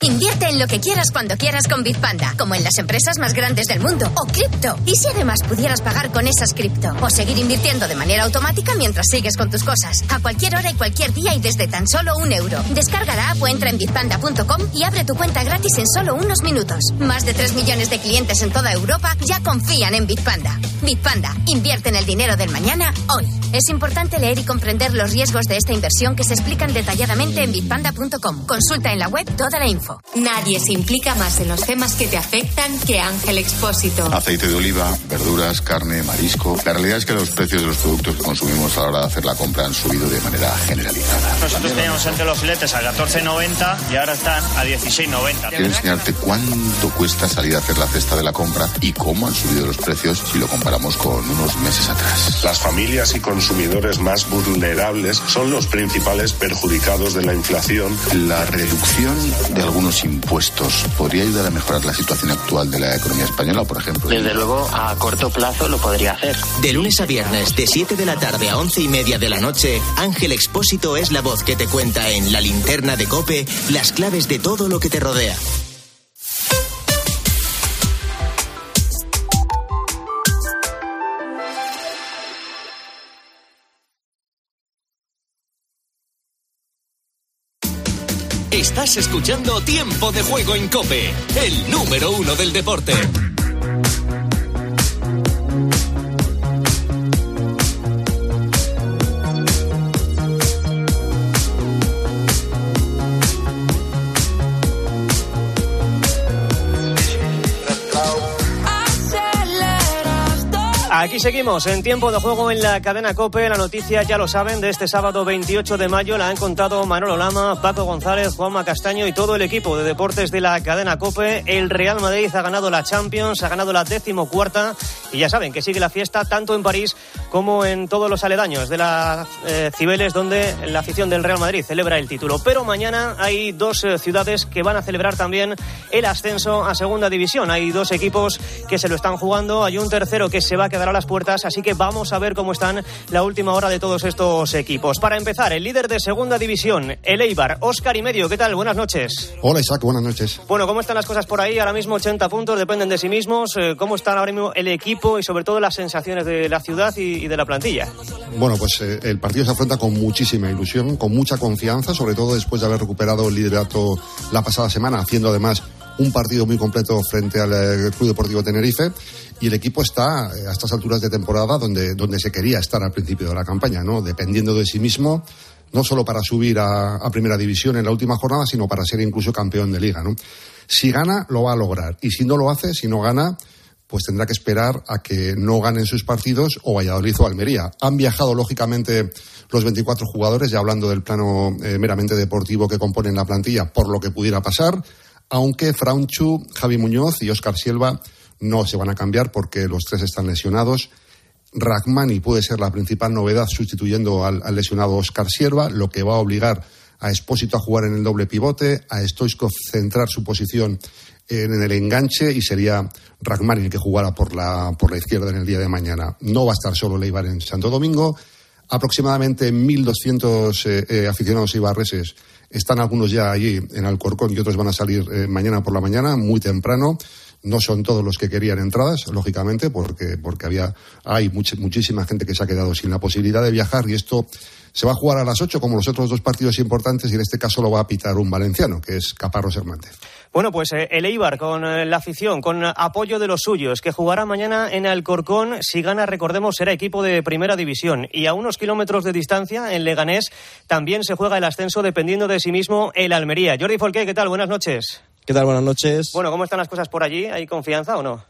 Invierte en lo que quieras cuando quieras con Bitpanda, como en las empresas más grandes del mundo, o cripto. Y si además pudieras pagar con esas cripto, o seguir invirtiendo de manera automática mientras sigues con tus cosas, a cualquier hora y cualquier día y desde tan solo un euro. Descarga la app o entra en bitpanda.com y abre tu cuenta gratis en solo unos minutos. Más de 3 millones de clientes en toda Europa ya confían en Bitpanda. Bitpanda, invierte en el dinero del mañana hoy. Es importante leer y comprender los riesgos de esta inversión que se explican detalladamente en bitpanda.com. Consulta en la web toda la info. Nadie se implica más en los temas que te afectan que Ángel Expósito. Aceite de oliva, verduras, carne, marisco. La realidad es que los precios de los productos que consumimos a la hora de hacer la compra han subido de manera generalizada. Nosotros teníamos antes los filetes a 14.90 y ahora están a 16.90. Quiero enseñarte cuánto cuesta salir a hacer la cesta de la compra y cómo han subido los precios si lo comparamos con unos meses atrás. Las familias y consumidores más vulnerables son los principales perjudicados de la inflación. La reducción de algunos impuestos podría ayudar a mejorar la situación actual de la economía española, por ejemplo. Desde luego, a corto plazo lo podría hacer. De lunes a viernes, de 7 de la tarde a 11 y media de la noche, Ángel Expósito es la voz que te cuenta en la linterna de Cope las claves de todo lo que te rodea. Estás escuchando Tiempo de Juego en Cope, el número uno del deporte. Aquí seguimos en tiempo de juego en la cadena Cope. La noticia ya lo saben de este sábado 28 de mayo la han contado Manolo Lama, Paco González, Juanma Castaño y todo el equipo de deportes de la cadena Cope. El Real Madrid ha ganado la Champions, ha ganado la decimocuarta y ya saben que sigue la fiesta tanto en París como en todos los aledaños de las eh, Cibeles donde la afición del Real Madrid celebra el título. Pero mañana hay dos eh, ciudades que van a celebrar también el ascenso a segunda división. Hay dos equipos que se lo están jugando, hay un tercero que se va a quedar a las puertas, así que vamos a ver cómo están la última hora de todos estos equipos. Para empezar, el líder de segunda división, el Eibar, Óscar y medio. ¿Qué tal? Buenas noches. Hola Isaac, buenas noches. Bueno, ¿cómo están las cosas por ahí? Ahora mismo 80 puntos, dependen de sí mismos. Eh, ¿Cómo están ahora mismo el equipo y sobre todo las sensaciones de la ciudad y, y de la plantilla? Bueno, pues eh, el partido se afronta con muchísima ilusión, con mucha confianza, sobre todo después de haber recuperado el liderato la pasada semana, haciendo además un partido muy completo frente al eh, Club Deportivo Tenerife y el equipo está eh, a estas alturas de temporada donde, donde se quería estar al principio de la campaña, ¿no? Dependiendo de sí mismo, no solo para subir a, a primera división en la última jornada, sino para ser incluso campeón de liga, ¿no? Si gana, lo va a lograr. Y si no lo hace, si no gana, pues tendrá que esperar a que no ganen sus partidos o Valladolid o Almería. Han viajado, lógicamente, los 24 jugadores, ya hablando del plano eh, meramente deportivo que componen la plantilla, por lo que pudiera pasar, aunque Fraunchu, Javi Muñoz y Óscar Silva no se van a cambiar porque los tres están lesionados. Ragmani puede ser la principal novedad sustituyendo al, lesionado Óscar Silva, lo que va a obligar a Espósito a jugar en el doble pivote, a Stoichkov centrar su posición en el enganche y sería Ragmani el que jugara por la, por la izquierda en el día de mañana. No va a estar solo Leibar en Santo Domingo. Aproximadamente 1.200 eh, eh, aficionados ibarreses están algunos ya allí en Alcorcón y otros van a salir eh, mañana por la mañana, muy temprano. No son todos los que querían entradas, lógicamente, porque, porque había, hay muchísima gente que se ha quedado sin la posibilidad de viajar y esto se va a jugar a las 8 como los otros dos partidos importantes y en este caso lo va a pitar un valenciano, que es Caparros Hernández. Bueno, pues eh, el Eibar con eh, la afición, con apoyo de los suyos, que jugará mañana en Alcorcón. Si gana, recordemos, será equipo de primera división. Y a unos kilómetros de distancia, en Leganés, también se juega el ascenso dependiendo de sí mismo el Almería. Jordi Folqué, ¿qué tal? Buenas noches. ¿Qué tal? Buenas noches. Bueno, ¿cómo están las cosas por allí? ¿Hay confianza o no?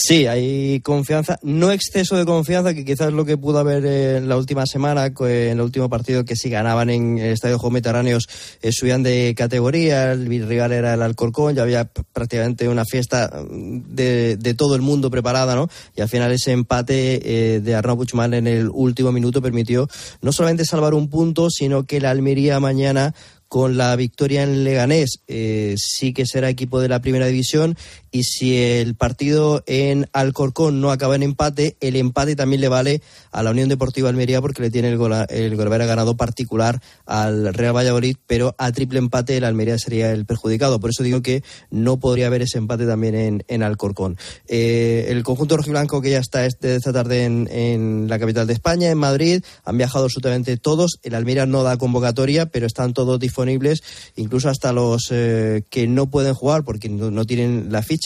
Sí, hay confianza, no exceso de confianza, que quizás lo que pudo haber en la última semana, en el último partido, que si ganaban en el Estadio Juegos Mediterráneos, eh, subían de categoría, el rival era el Alcorcón, ya había prácticamente una fiesta de, de todo el mundo preparada, ¿no? Y al final ese empate eh, de Arnaud Puigmal en el último minuto permitió no solamente salvar un punto, sino que la Almería mañana con la victoria en Leganés eh, sí que será equipo de la primera división y si el partido en Alcorcón no acaba en empate, el empate también le vale a la Unión Deportiva Almería porque le tiene el gol, el ganado particular al Real Valladolid, pero a triple empate el Almería sería el perjudicado. Por eso digo que no podría haber ese empate también en, en Alcorcón. Eh, el conjunto rojiblanco que ya está este, esta tarde en, en, la capital de España, en Madrid, han viajado absolutamente todos. El Almería no da convocatoria, pero están todos disponibles, incluso hasta los eh, que no pueden jugar porque no, no tienen la ficha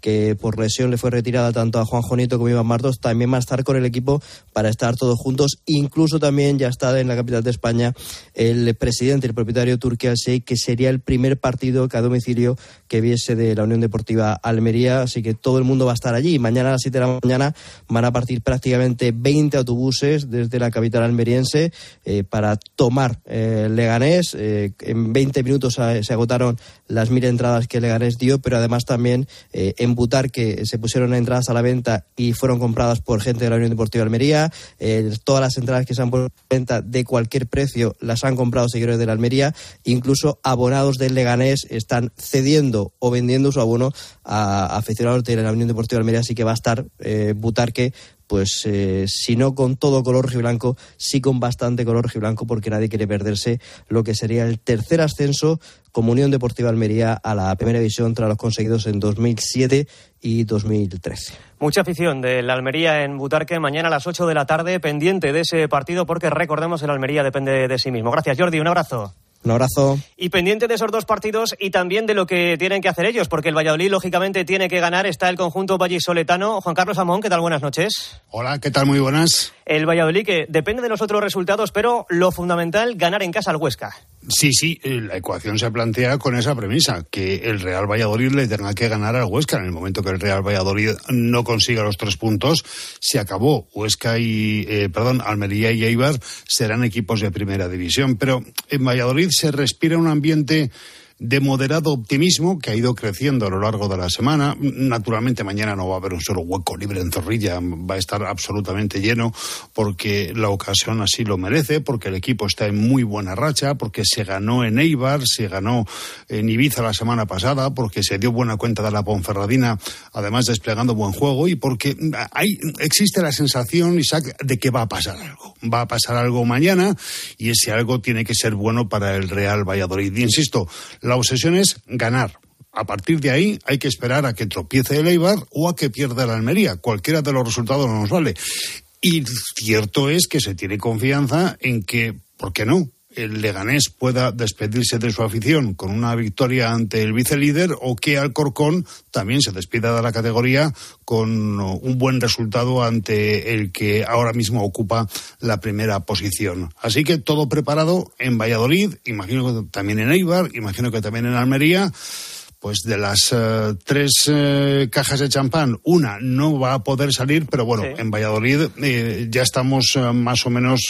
que por lesión le fue retirada tanto a Juan Jonito como a Iván Martos, también va a estar con el equipo para estar todos juntos. Incluso también ya está en la capital de España el presidente, el propietario Turquía que sería el primer partido que a domicilio que viese de la Unión Deportiva Almería. Así que todo el mundo va a estar allí. Mañana a las 7 de la mañana van a partir prácticamente 20 autobuses desde la capital almeriense eh, para tomar eh, Leganés. Eh, en 20 minutos se agotaron las mil entradas que Leganés dio, pero además también en Butar, que se pusieron entradas a la venta y fueron compradas por gente de la Unión Deportiva Almería. Todas las entradas que se han puesto a venta de cualquier precio las han comprado seguidores de la Almería. Incluso abonados del Leganés están cediendo o vendiendo su abono a aficionados de la Unión Deportiva Almería, así que va a estar eh, Butarque pues eh, si no con todo color rojiblanco, sí con bastante color rojiblanco, porque nadie quiere perderse lo que sería el tercer ascenso como Unión Deportiva Almería a la primera división tras los conseguidos en 2007 y 2013. Mucha afición de la Almería en Butarque mañana a las 8 de la tarde, pendiente de ese partido, porque recordemos el Almería depende de sí mismo. Gracias, Jordi. Un abrazo. Un abrazo. Y pendiente de esos dos partidos y también de lo que tienen que hacer ellos, porque el Valladolid, lógicamente, tiene que ganar. Está el conjunto vallisoletano. Juan Carlos Amón, ¿qué tal? Buenas noches. Hola, ¿qué tal? Muy buenas. El Valladolid, que depende de los otros resultados, pero lo fundamental, ganar en casa al Huesca. Sí, sí, eh, la ecuación se plantea con esa premisa, que el Real Valladolid le tenga que ganar al Huesca. En el momento que el Real Valladolid no consiga los tres puntos, se acabó. Huesca y, eh, perdón, Almería y Eibar serán equipos de primera división. Pero en Valladolid se respira un ambiente de moderado optimismo que ha ido creciendo a lo largo de la semana. Naturalmente mañana no va a haber un solo hueco libre en Zorrilla, va a estar absolutamente lleno porque la ocasión así lo merece, porque el equipo está en muy buena racha, porque se ganó en Eibar, se ganó en Ibiza la semana pasada, porque se dio buena cuenta de la Ponferradina, además desplegando buen juego y porque hay, existe la sensación, Isaac, de que va a pasar algo. Va a pasar algo mañana y ese algo tiene que ser bueno para el Real Valladolid. Y insisto, la obsesión es ganar. A partir de ahí hay que esperar a que tropiece el Eibar o a que pierda la Almería. Cualquiera de los resultados no nos vale. Y cierto es que se tiene confianza en que, ¿por qué no? El Leganés pueda despedirse de su afición con una victoria ante el vicelíder o que Alcorcón también se despida de la categoría con un buen resultado ante el que ahora mismo ocupa la primera posición. Así que todo preparado en Valladolid, imagino que también en Eibar, imagino que también en Almería pues de las eh, tres eh, cajas de champán, una no va a poder salir, pero bueno, en Valladolid eh, ya estamos más o menos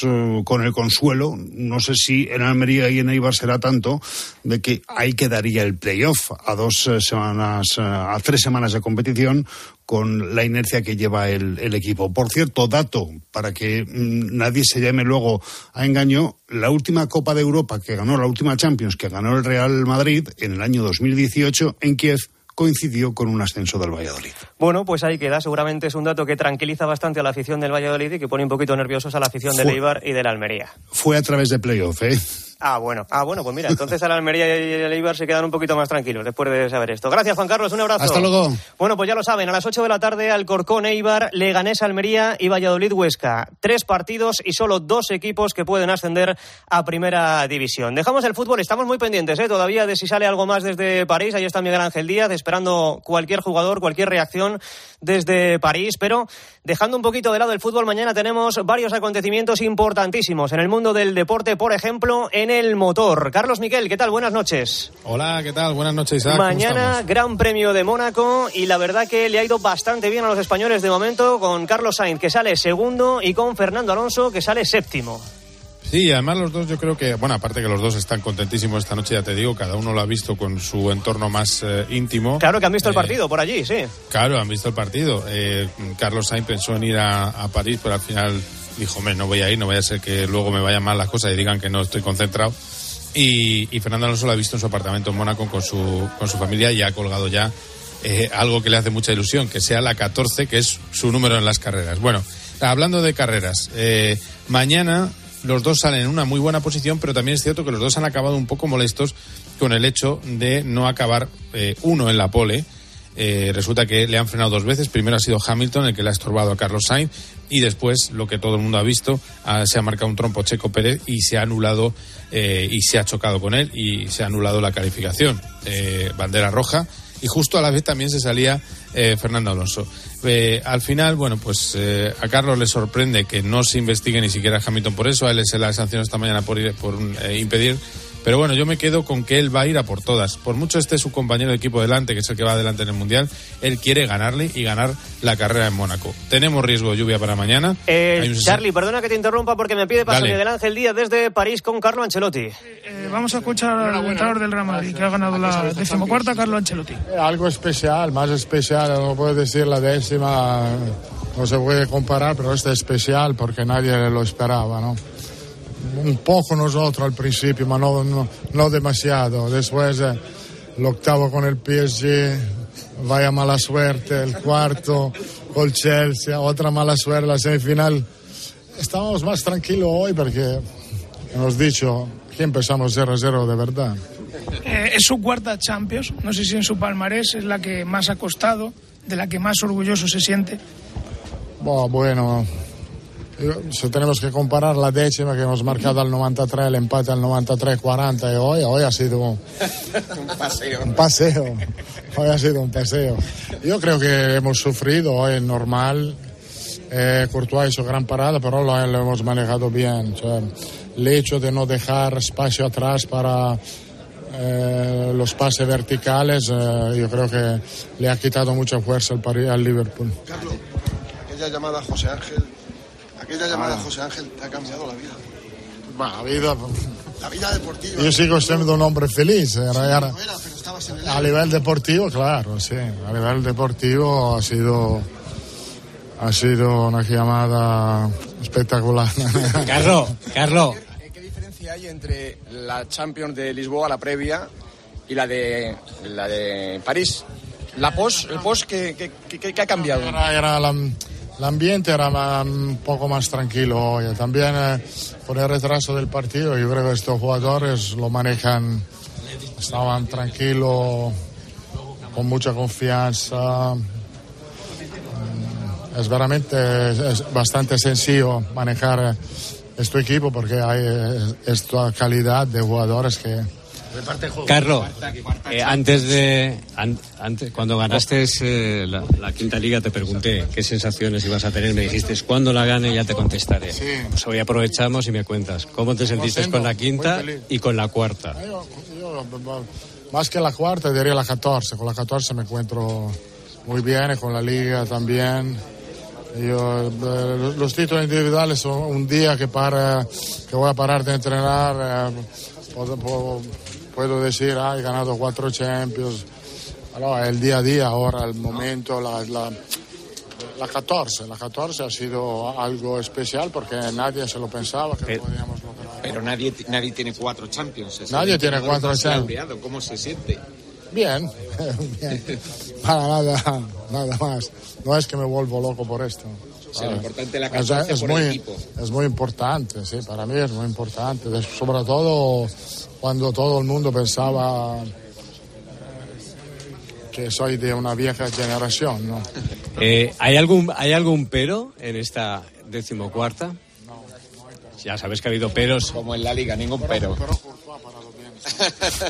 con el consuelo. No sé si en Almería y en Eibar será tanto de que ahí quedaría el playoff a dos semanas, a tres semanas de competición con la inercia que lleva el, el, equipo. Por cierto, dato, para que mm, nadie se llame luego a engaño, la última Copa de Europa que ganó, la última Champions que ganó el Real Madrid en el año 2018 en Kiev, coincidió con un ascenso del Valladolid. Bueno, pues ahí queda. Seguramente es un dato que tranquiliza bastante a la afición del Valladolid y que pone un poquito nerviosos a la afición del Eibar y del Almería. Fue a través de playoff, ¿eh? Ah, bueno. Ah, bueno, pues mira, entonces a la Almería y el Eibar se quedan un poquito más tranquilos después de saber esto. Gracias, Juan Carlos. Un abrazo. Hasta luego. Bueno, pues ya lo saben, a las 8 de la tarde Alcorcón, Eibar, Leganés, Almería y Valladolid, Huesca. Tres partidos y solo dos equipos que pueden ascender a Primera División. Dejamos el fútbol, estamos muy pendientes ¿eh? todavía de si sale algo más desde París. Ahí está Miguel Ángel Díaz esperando cualquier jugador, cualquier reacción desde París. Pero dejando un poquito de lado el fútbol, mañana tenemos varios acontecimientos importantísimos en el mundo del deporte, por ejemplo, en el motor. Carlos Miquel, ¿qué tal? Buenas noches. Hola, ¿qué tal? Buenas noches, Isaac. Mañana, Gran Premio de Mónaco y la verdad que le ha ido bastante bien a los españoles de momento con Carlos Sainz, que sale segundo, y con Fernando Alonso, que sale séptimo. Sí, además los dos yo creo que, bueno, aparte que los dos están contentísimos esta noche, ya te digo, cada uno lo ha visto con su entorno más eh, íntimo. Claro que han visto el eh, partido por allí, sí. Claro, han visto el partido. Eh, Carlos Sainz pensó en ir a, a París, pero al final dijo, hombre, no voy a ir, no vaya a ser que luego me vayan mal las cosas y digan que no estoy concentrado. Y, Fernando Alonso lo ha visto en su apartamento en Mónaco con su, con su familia y ha colgado ya algo que le hace mucha ilusión, que sea la 14, que es su número en las carreras. Bueno, hablando de carreras, mañana los dos salen en una muy buena posición, pero también es cierto que los dos han acabado un poco molestos con el hecho de no acabar eh, uno en la pole. Eh, resulta que le han frenado dos veces. Primero ha sido Hamilton el que le ha estorbado a Carlos Sainz y después, lo que todo el mundo ha visto, se ha marcado un trompo Checo Pérez y se ha anulado eh, y se ha chocado con él y se ha anulado la calificación. bandera roja y justo a la vez también se salía Fernando Alonso. Eh, al final, bueno, pues eh, a Carlos le sorprende que no se investigue ni siquiera Hamilton por eso. A él se la sanción esta mañana por, ir, por eh, impedir. Pero bueno, yo me quedo con que él va a ir a por todas. Por mucho esté su compañero de equipo delante, que es el que va adelante en el Mundial, él quiere ganarle y ganar la carrera en Mónaco. Tenemos riesgo de lluvia para mañana. Charlie, perdona que te interrumpa porque me pide paso Miguel Ángel Díaz desde París con Carlo Ancelotti. vamos a escuchar al entrenador del Real Madrid, que ha ganado la decimocuarta, Carlo Ancelotti. Algo especial, más especial, no puedo decir la décima no se puede comparar, pero este es especial porque nadie lo esperaba, ¿no? Un poco nosotros al principio, pero no, no, demasiado. Después eh, el octavo con el PSG, vaya mala suerte, el cuarto con Chelsea, otra mala suerte, la semifinal. Estamos más tranquilos hoy porque hemos dicho que empezamos 0-0 de verdad. Eh, es su cuarta Champions, no sé si en su palmarés es la que más ha costado, de la que más orgulloso se siente bueno, si tenemos que comparar la décima que hemos marcado al 93, el empate al 93-40 y hoy, hoy ha sido un paseo. un paseo. Hoy ha sido un paseo. Yo creo que hemos sufrido, hoy es normal. Eh, Courtois hizo gran parada, pero lo, hemos manejado bien. el hecho de no dejar espacio atrás para eh, los pases verticales, eh, yo creo que le ha quitado mucha fuerza al, al Liverpool aquella llamada a José Ángel, aquella llamada a ah. José Ángel te ha cambiado la vida. la vida. La vida deportiva. Yo sigo siendo un hombre feliz. a nivel deportivo, claro, sí. A nivel deportivo ha sido ha sido una llamada espectacular. Carlos, Carlos. ¿Qué diferencia hay entre la Champions de Lisboa, la previa, y la de la de París? La post, el post que, ha cambiado. Era, la, el ambiente era un poco más tranquilo hoy. También eh, por el retraso del partido, yo creo que estos jugadores lo manejan, estaban tranquilos, con mucha confianza. Mm, es veramente bastante sencillo manejar este equipo porque hay eh, esta calidad de jugadores que, Carlos, eh, antes de antes, cuando ganaste eh, la, quinta liga te pregunté qué sensaciones ibas a tener. Me dijiste cuando la gane ya te contestaré. Pues hoy aprovechamos y me cuentas cómo te sentiste con la quinta y con la cuarta. Más que la cuarta, diría la 14. Con la 14 me encuentro muy bien, con la liga también. Yo, eh, los títulos individuales son un día que, para, que voy a parar de entrenar. Eh, puedo, decir, ah, he ganado cuatro Champions. Allora, el día a día, ahora el momento, la, la, la 14. La 14 ha sido algo especial porque nadie se lo pensaba que pero, podíamos lograr. Pero nadie, nadie tiene cuatro Champions. Nadie tiene cuatro Champions. ¿Cómo se siente? Bien, bien. Para nada, nada más. No es que me vuelvo loco por esto. O sea, lo importante la 14 es, por muy, el equipo. es muy importante, sí, para mí es muy importante. Sobre todo cuando todo el mundo pensaba que soy de una vieja generación, ¿no? Eh, ¿hay, algún, ¿Hay algún pero en esta decimocuarta? Ya sabes que ha habido peros. Como en la liga, ningún pero.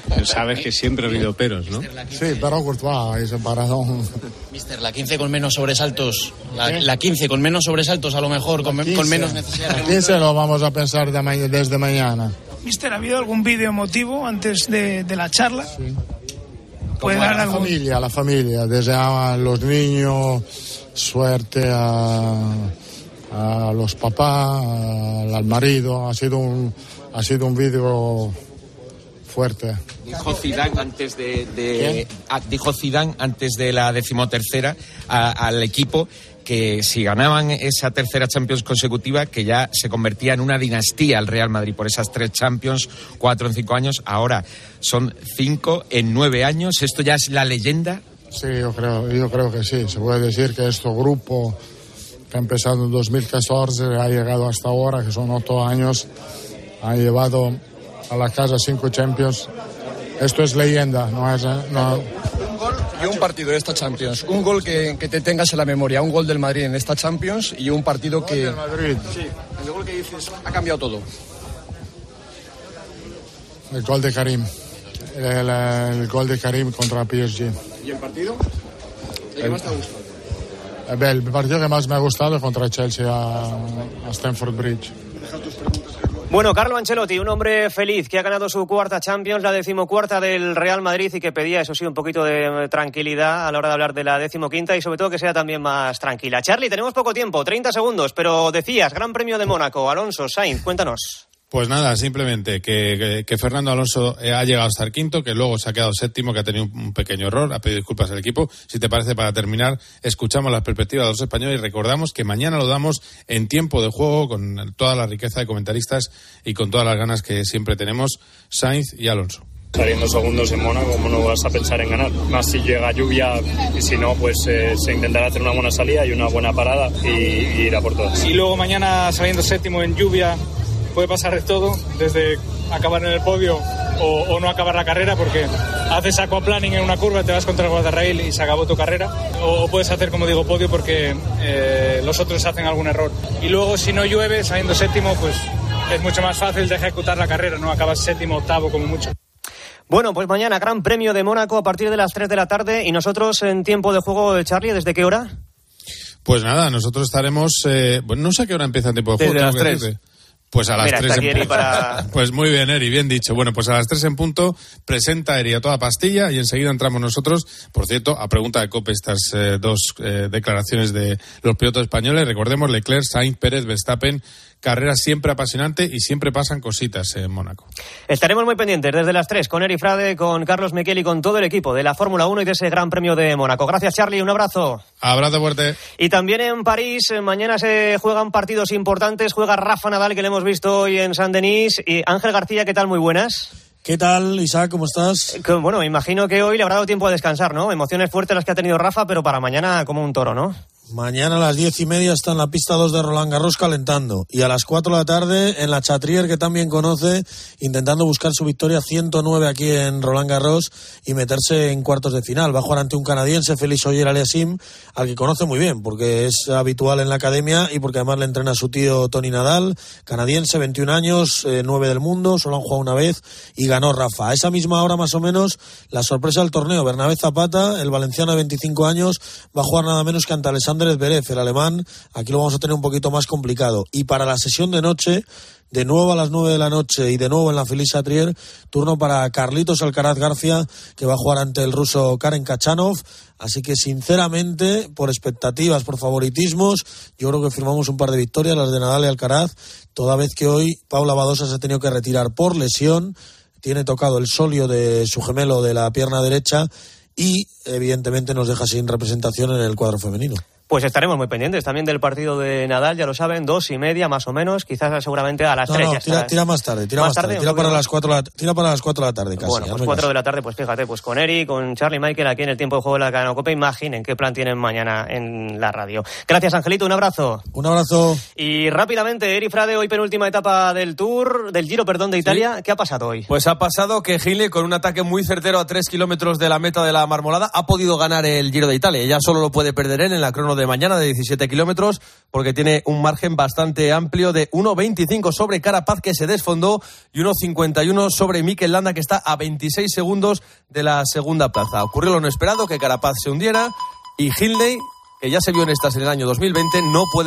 pero sabes que siempre ha habido peros, ¿no? Sí, pero Courtois ese paradón. Mister, la 15 con menos sobresaltos. La, la 15 con menos sobresaltos, a lo mejor, con, 15, con menos necesidad. La 15 lo vamos a pensar de ma desde mañana. Mister, ¿ha habido algún vídeo emotivo antes de, de la charla? Sí. ¿Puede la dar algún... familia, la familia. Deseaba a los niños suerte a, a los papás, al marido. Ha sido un, ha sido un vídeo fuerte. Dijo Zidane antes de, de a, dijo Zidane antes de la decimotercera a, al equipo que si ganaban esa tercera Champions consecutiva, que ya se convertía en una dinastía el Real Madrid por esas tres Champions, cuatro en cinco años, ahora son cinco en nueve años. ¿Esto ya es la leyenda? Sí, yo creo, yo creo que sí. Se puede decir que este grupo que ha empezado en 2014 ha llegado hasta ahora, que son ocho años, ha llevado a la casa cinco Champions. Esto es leyenda, no es... No, y un partido de esta Champions. Un gol que, que, te tengas en la memoria, un gol del Madrid en esta Champions y un partido gol que. Del Madrid. Sí, el gol que dices ha cambiado todo. El gol de Karim. El, el gol de Karim contra PSG. ¿Y el partido? ¿El que más te ha gustado? El, el partido que más me ha gustado es contra Chelsea a, a Stamford Bridge. Bueno, Carlo Ancelotti, un hombre feliz que ha ganado su cuarta Champions, la decimocuarta del Real Madrid y que pedía, eso sí, un poquito de tranquilidad a la hora de hablar de la decimoquinta y sobre todo que sea también más tranquila. Charlie, tenemos poco tiempo, 30 segundos, pero decías, Gran Premio de Mónaco, Alonso, Sainz, cuéntanos. Pues nada, simplemente que, que, que, Fernando Alonso ha llegado hasta el quinto, que luego se ha quedado séptimo, que ha tenido un, un, pequeño error, ha pedido disculpas al equipo. Si te parece, para terminar, escuchamos las perspectivas de los españoles y recordamos que mañana lo damos en tiempo de juego con toda la riqueza de comentaristas y con todas las ganas que siempre tenemos, Sainz y Alonso. Saliendo segundos en Mónaco, ¿cómo no vas a pensar en ganar? Más si llega lluvia y si no, pues eh, se intentará hacer una buena salida y una buena parada y, y ir a por todas. Y luego mañana saliendo séptimo en lluvia, puede pasar de todo, desde acabar en el podio o, o, no acabar la carrera porque haces aquaplaning en una curva, te vas contra el guardarrail y se acabó tu carrera. O, o puedes hacer, como digo, podio porque eh, los otros hacen algún error. Y luego, si no llueve, saliendo séptimo, pues es mucho más fácil de ejecutar la carrera, ¿no? Acabas séptimo, octavo, como mucho. Bueno, pues mañana Gran Premio de Mónaco a partir de las 3 de la tarde y nosotros en tiempo de juego, Charlie, ¿desde qué hora? Pues nada, nosotros estaremos, eh, bueno, no sé a qué hora empieza el tiempo de juego. Desde las 3. Pues a las Mira, 3 está en punto. para- Pues muy bien, Eri, bien dicho. Bueno, pues a las 3 en punto presenta Eri a toda pastilla y enseguida entramos nosotros. Por cierto, a pregunta de COPE estas eh, dos eh, declaraciones de los pilotos españoles. Recordemos Leclerc, Sainz, Pérez, Verstappen. Carrera siempre apasionante y siempre pasan cositas en Mónaco. Estaremos muy pendientes desde las 3 con Eri Frade, con Carlos Miquel y con todo el equipo de la Fórmula 1 y de ese Gran Premio de Mónaco. Gracias, Charlie. Un abrazo. Abrazo fuerte. Y también en París, eh, mañana se juegan partidos importantes. Juega Rafa Nadal, que le hemos visto hoy en Saint-Denis. Y Ángel García, ¿qué tal? Muy buenas. ¿Qué tal, Isaac? ¿Cómo estás? Que, bueno, imagino que hoy le habrá dado tiempo a descansar, ¿no? Emociones fuertes las que ha tenido Rafa, pero para mañana como un toro, ¿no? Mañana a las diez y media está en la pista 2 de Roland Garros calentando. Y a las 4 de la tarde en la Chatrier, que también conoce, intentando buscar su victoria 109 aquí en Roland Garros y meterse en cuartos de final. Va a jugar ante un canadiense, Félix Oyer Aliasim, al que conoce muy bien, porque es habitual en la academia y porque además le entrena a su tío Tony Nadal, canadiense, 21 años, eh, 9 del mundo, solo han jugado una vez y ganó Rafa. A esa misma hora, más o menos, la sorpresa del torneo, Bernabé Zapata, el valenciano de 25 años, va a jugar nada menos que ante Alessandro Alexander Zverev, el alemán. Aquí lo vamos a tener un poquito más complicado. Y para la sesión de noche, de nuevo a las 9 de la noche y de nuevo en la Felicia Trier, turno para Carlitos Alcaraz García, que va a jugar ante el ruso Karen Kachanov. Así que, sinceramente, por expectativas, por favoritismos, yo creo que firmamos un par de victorias, las de Nadal y Alcaraz, toda vez que hoy Paula Badosa se ha tenido que retirar por lesión, tiene tocado el solio de su gemelo de la pierna derecha y, evidentemente, nos deja sin representación en el cuadro femenino. Pues estaremos muy pendientes también del partido de Nadal, ya lo saben, dos y media más o menos, quizás seguramente a las No, tres. no, ya tira, más tarde, tira ¿Más más, tarde, tarde? tira para, las cuatro, de la- tira para las 4 de la tarde casi. Bueno, pues cuatro de la tarde, pues fíjate, pues con Eri, con Charlie Michael aquí en el tiempo de juego de la cadena Copa, imaginen qué plan tienen mañana en la radio. Gracias, Angelito, un abrazo. Un abrazo. Y rápidamente, Eri Frade, hoy penúltima etapa del Tour, del Giro, perdón, de Italia. ¿Qué ha pasado hoy? Pues ha pasado que Gile, con un ataque muy certero a 3 kilómetros de la meta de la Marmolada, ha podido ganar el Giro de Italia. Ella solo lo puede perder él en la crono de mañana de 17 kilómetros, porque tiene un margen bastante amplio de 1.25 sobre Carapaz, que se desfondó, y 1.51 sobre Mikel Landa, que está a 26 segundos de la segunda plaza. Ocurrió lo no esperado, que Carapaz se hundiera, y Hindley, que ya se vio en estas en el año 2020, no puede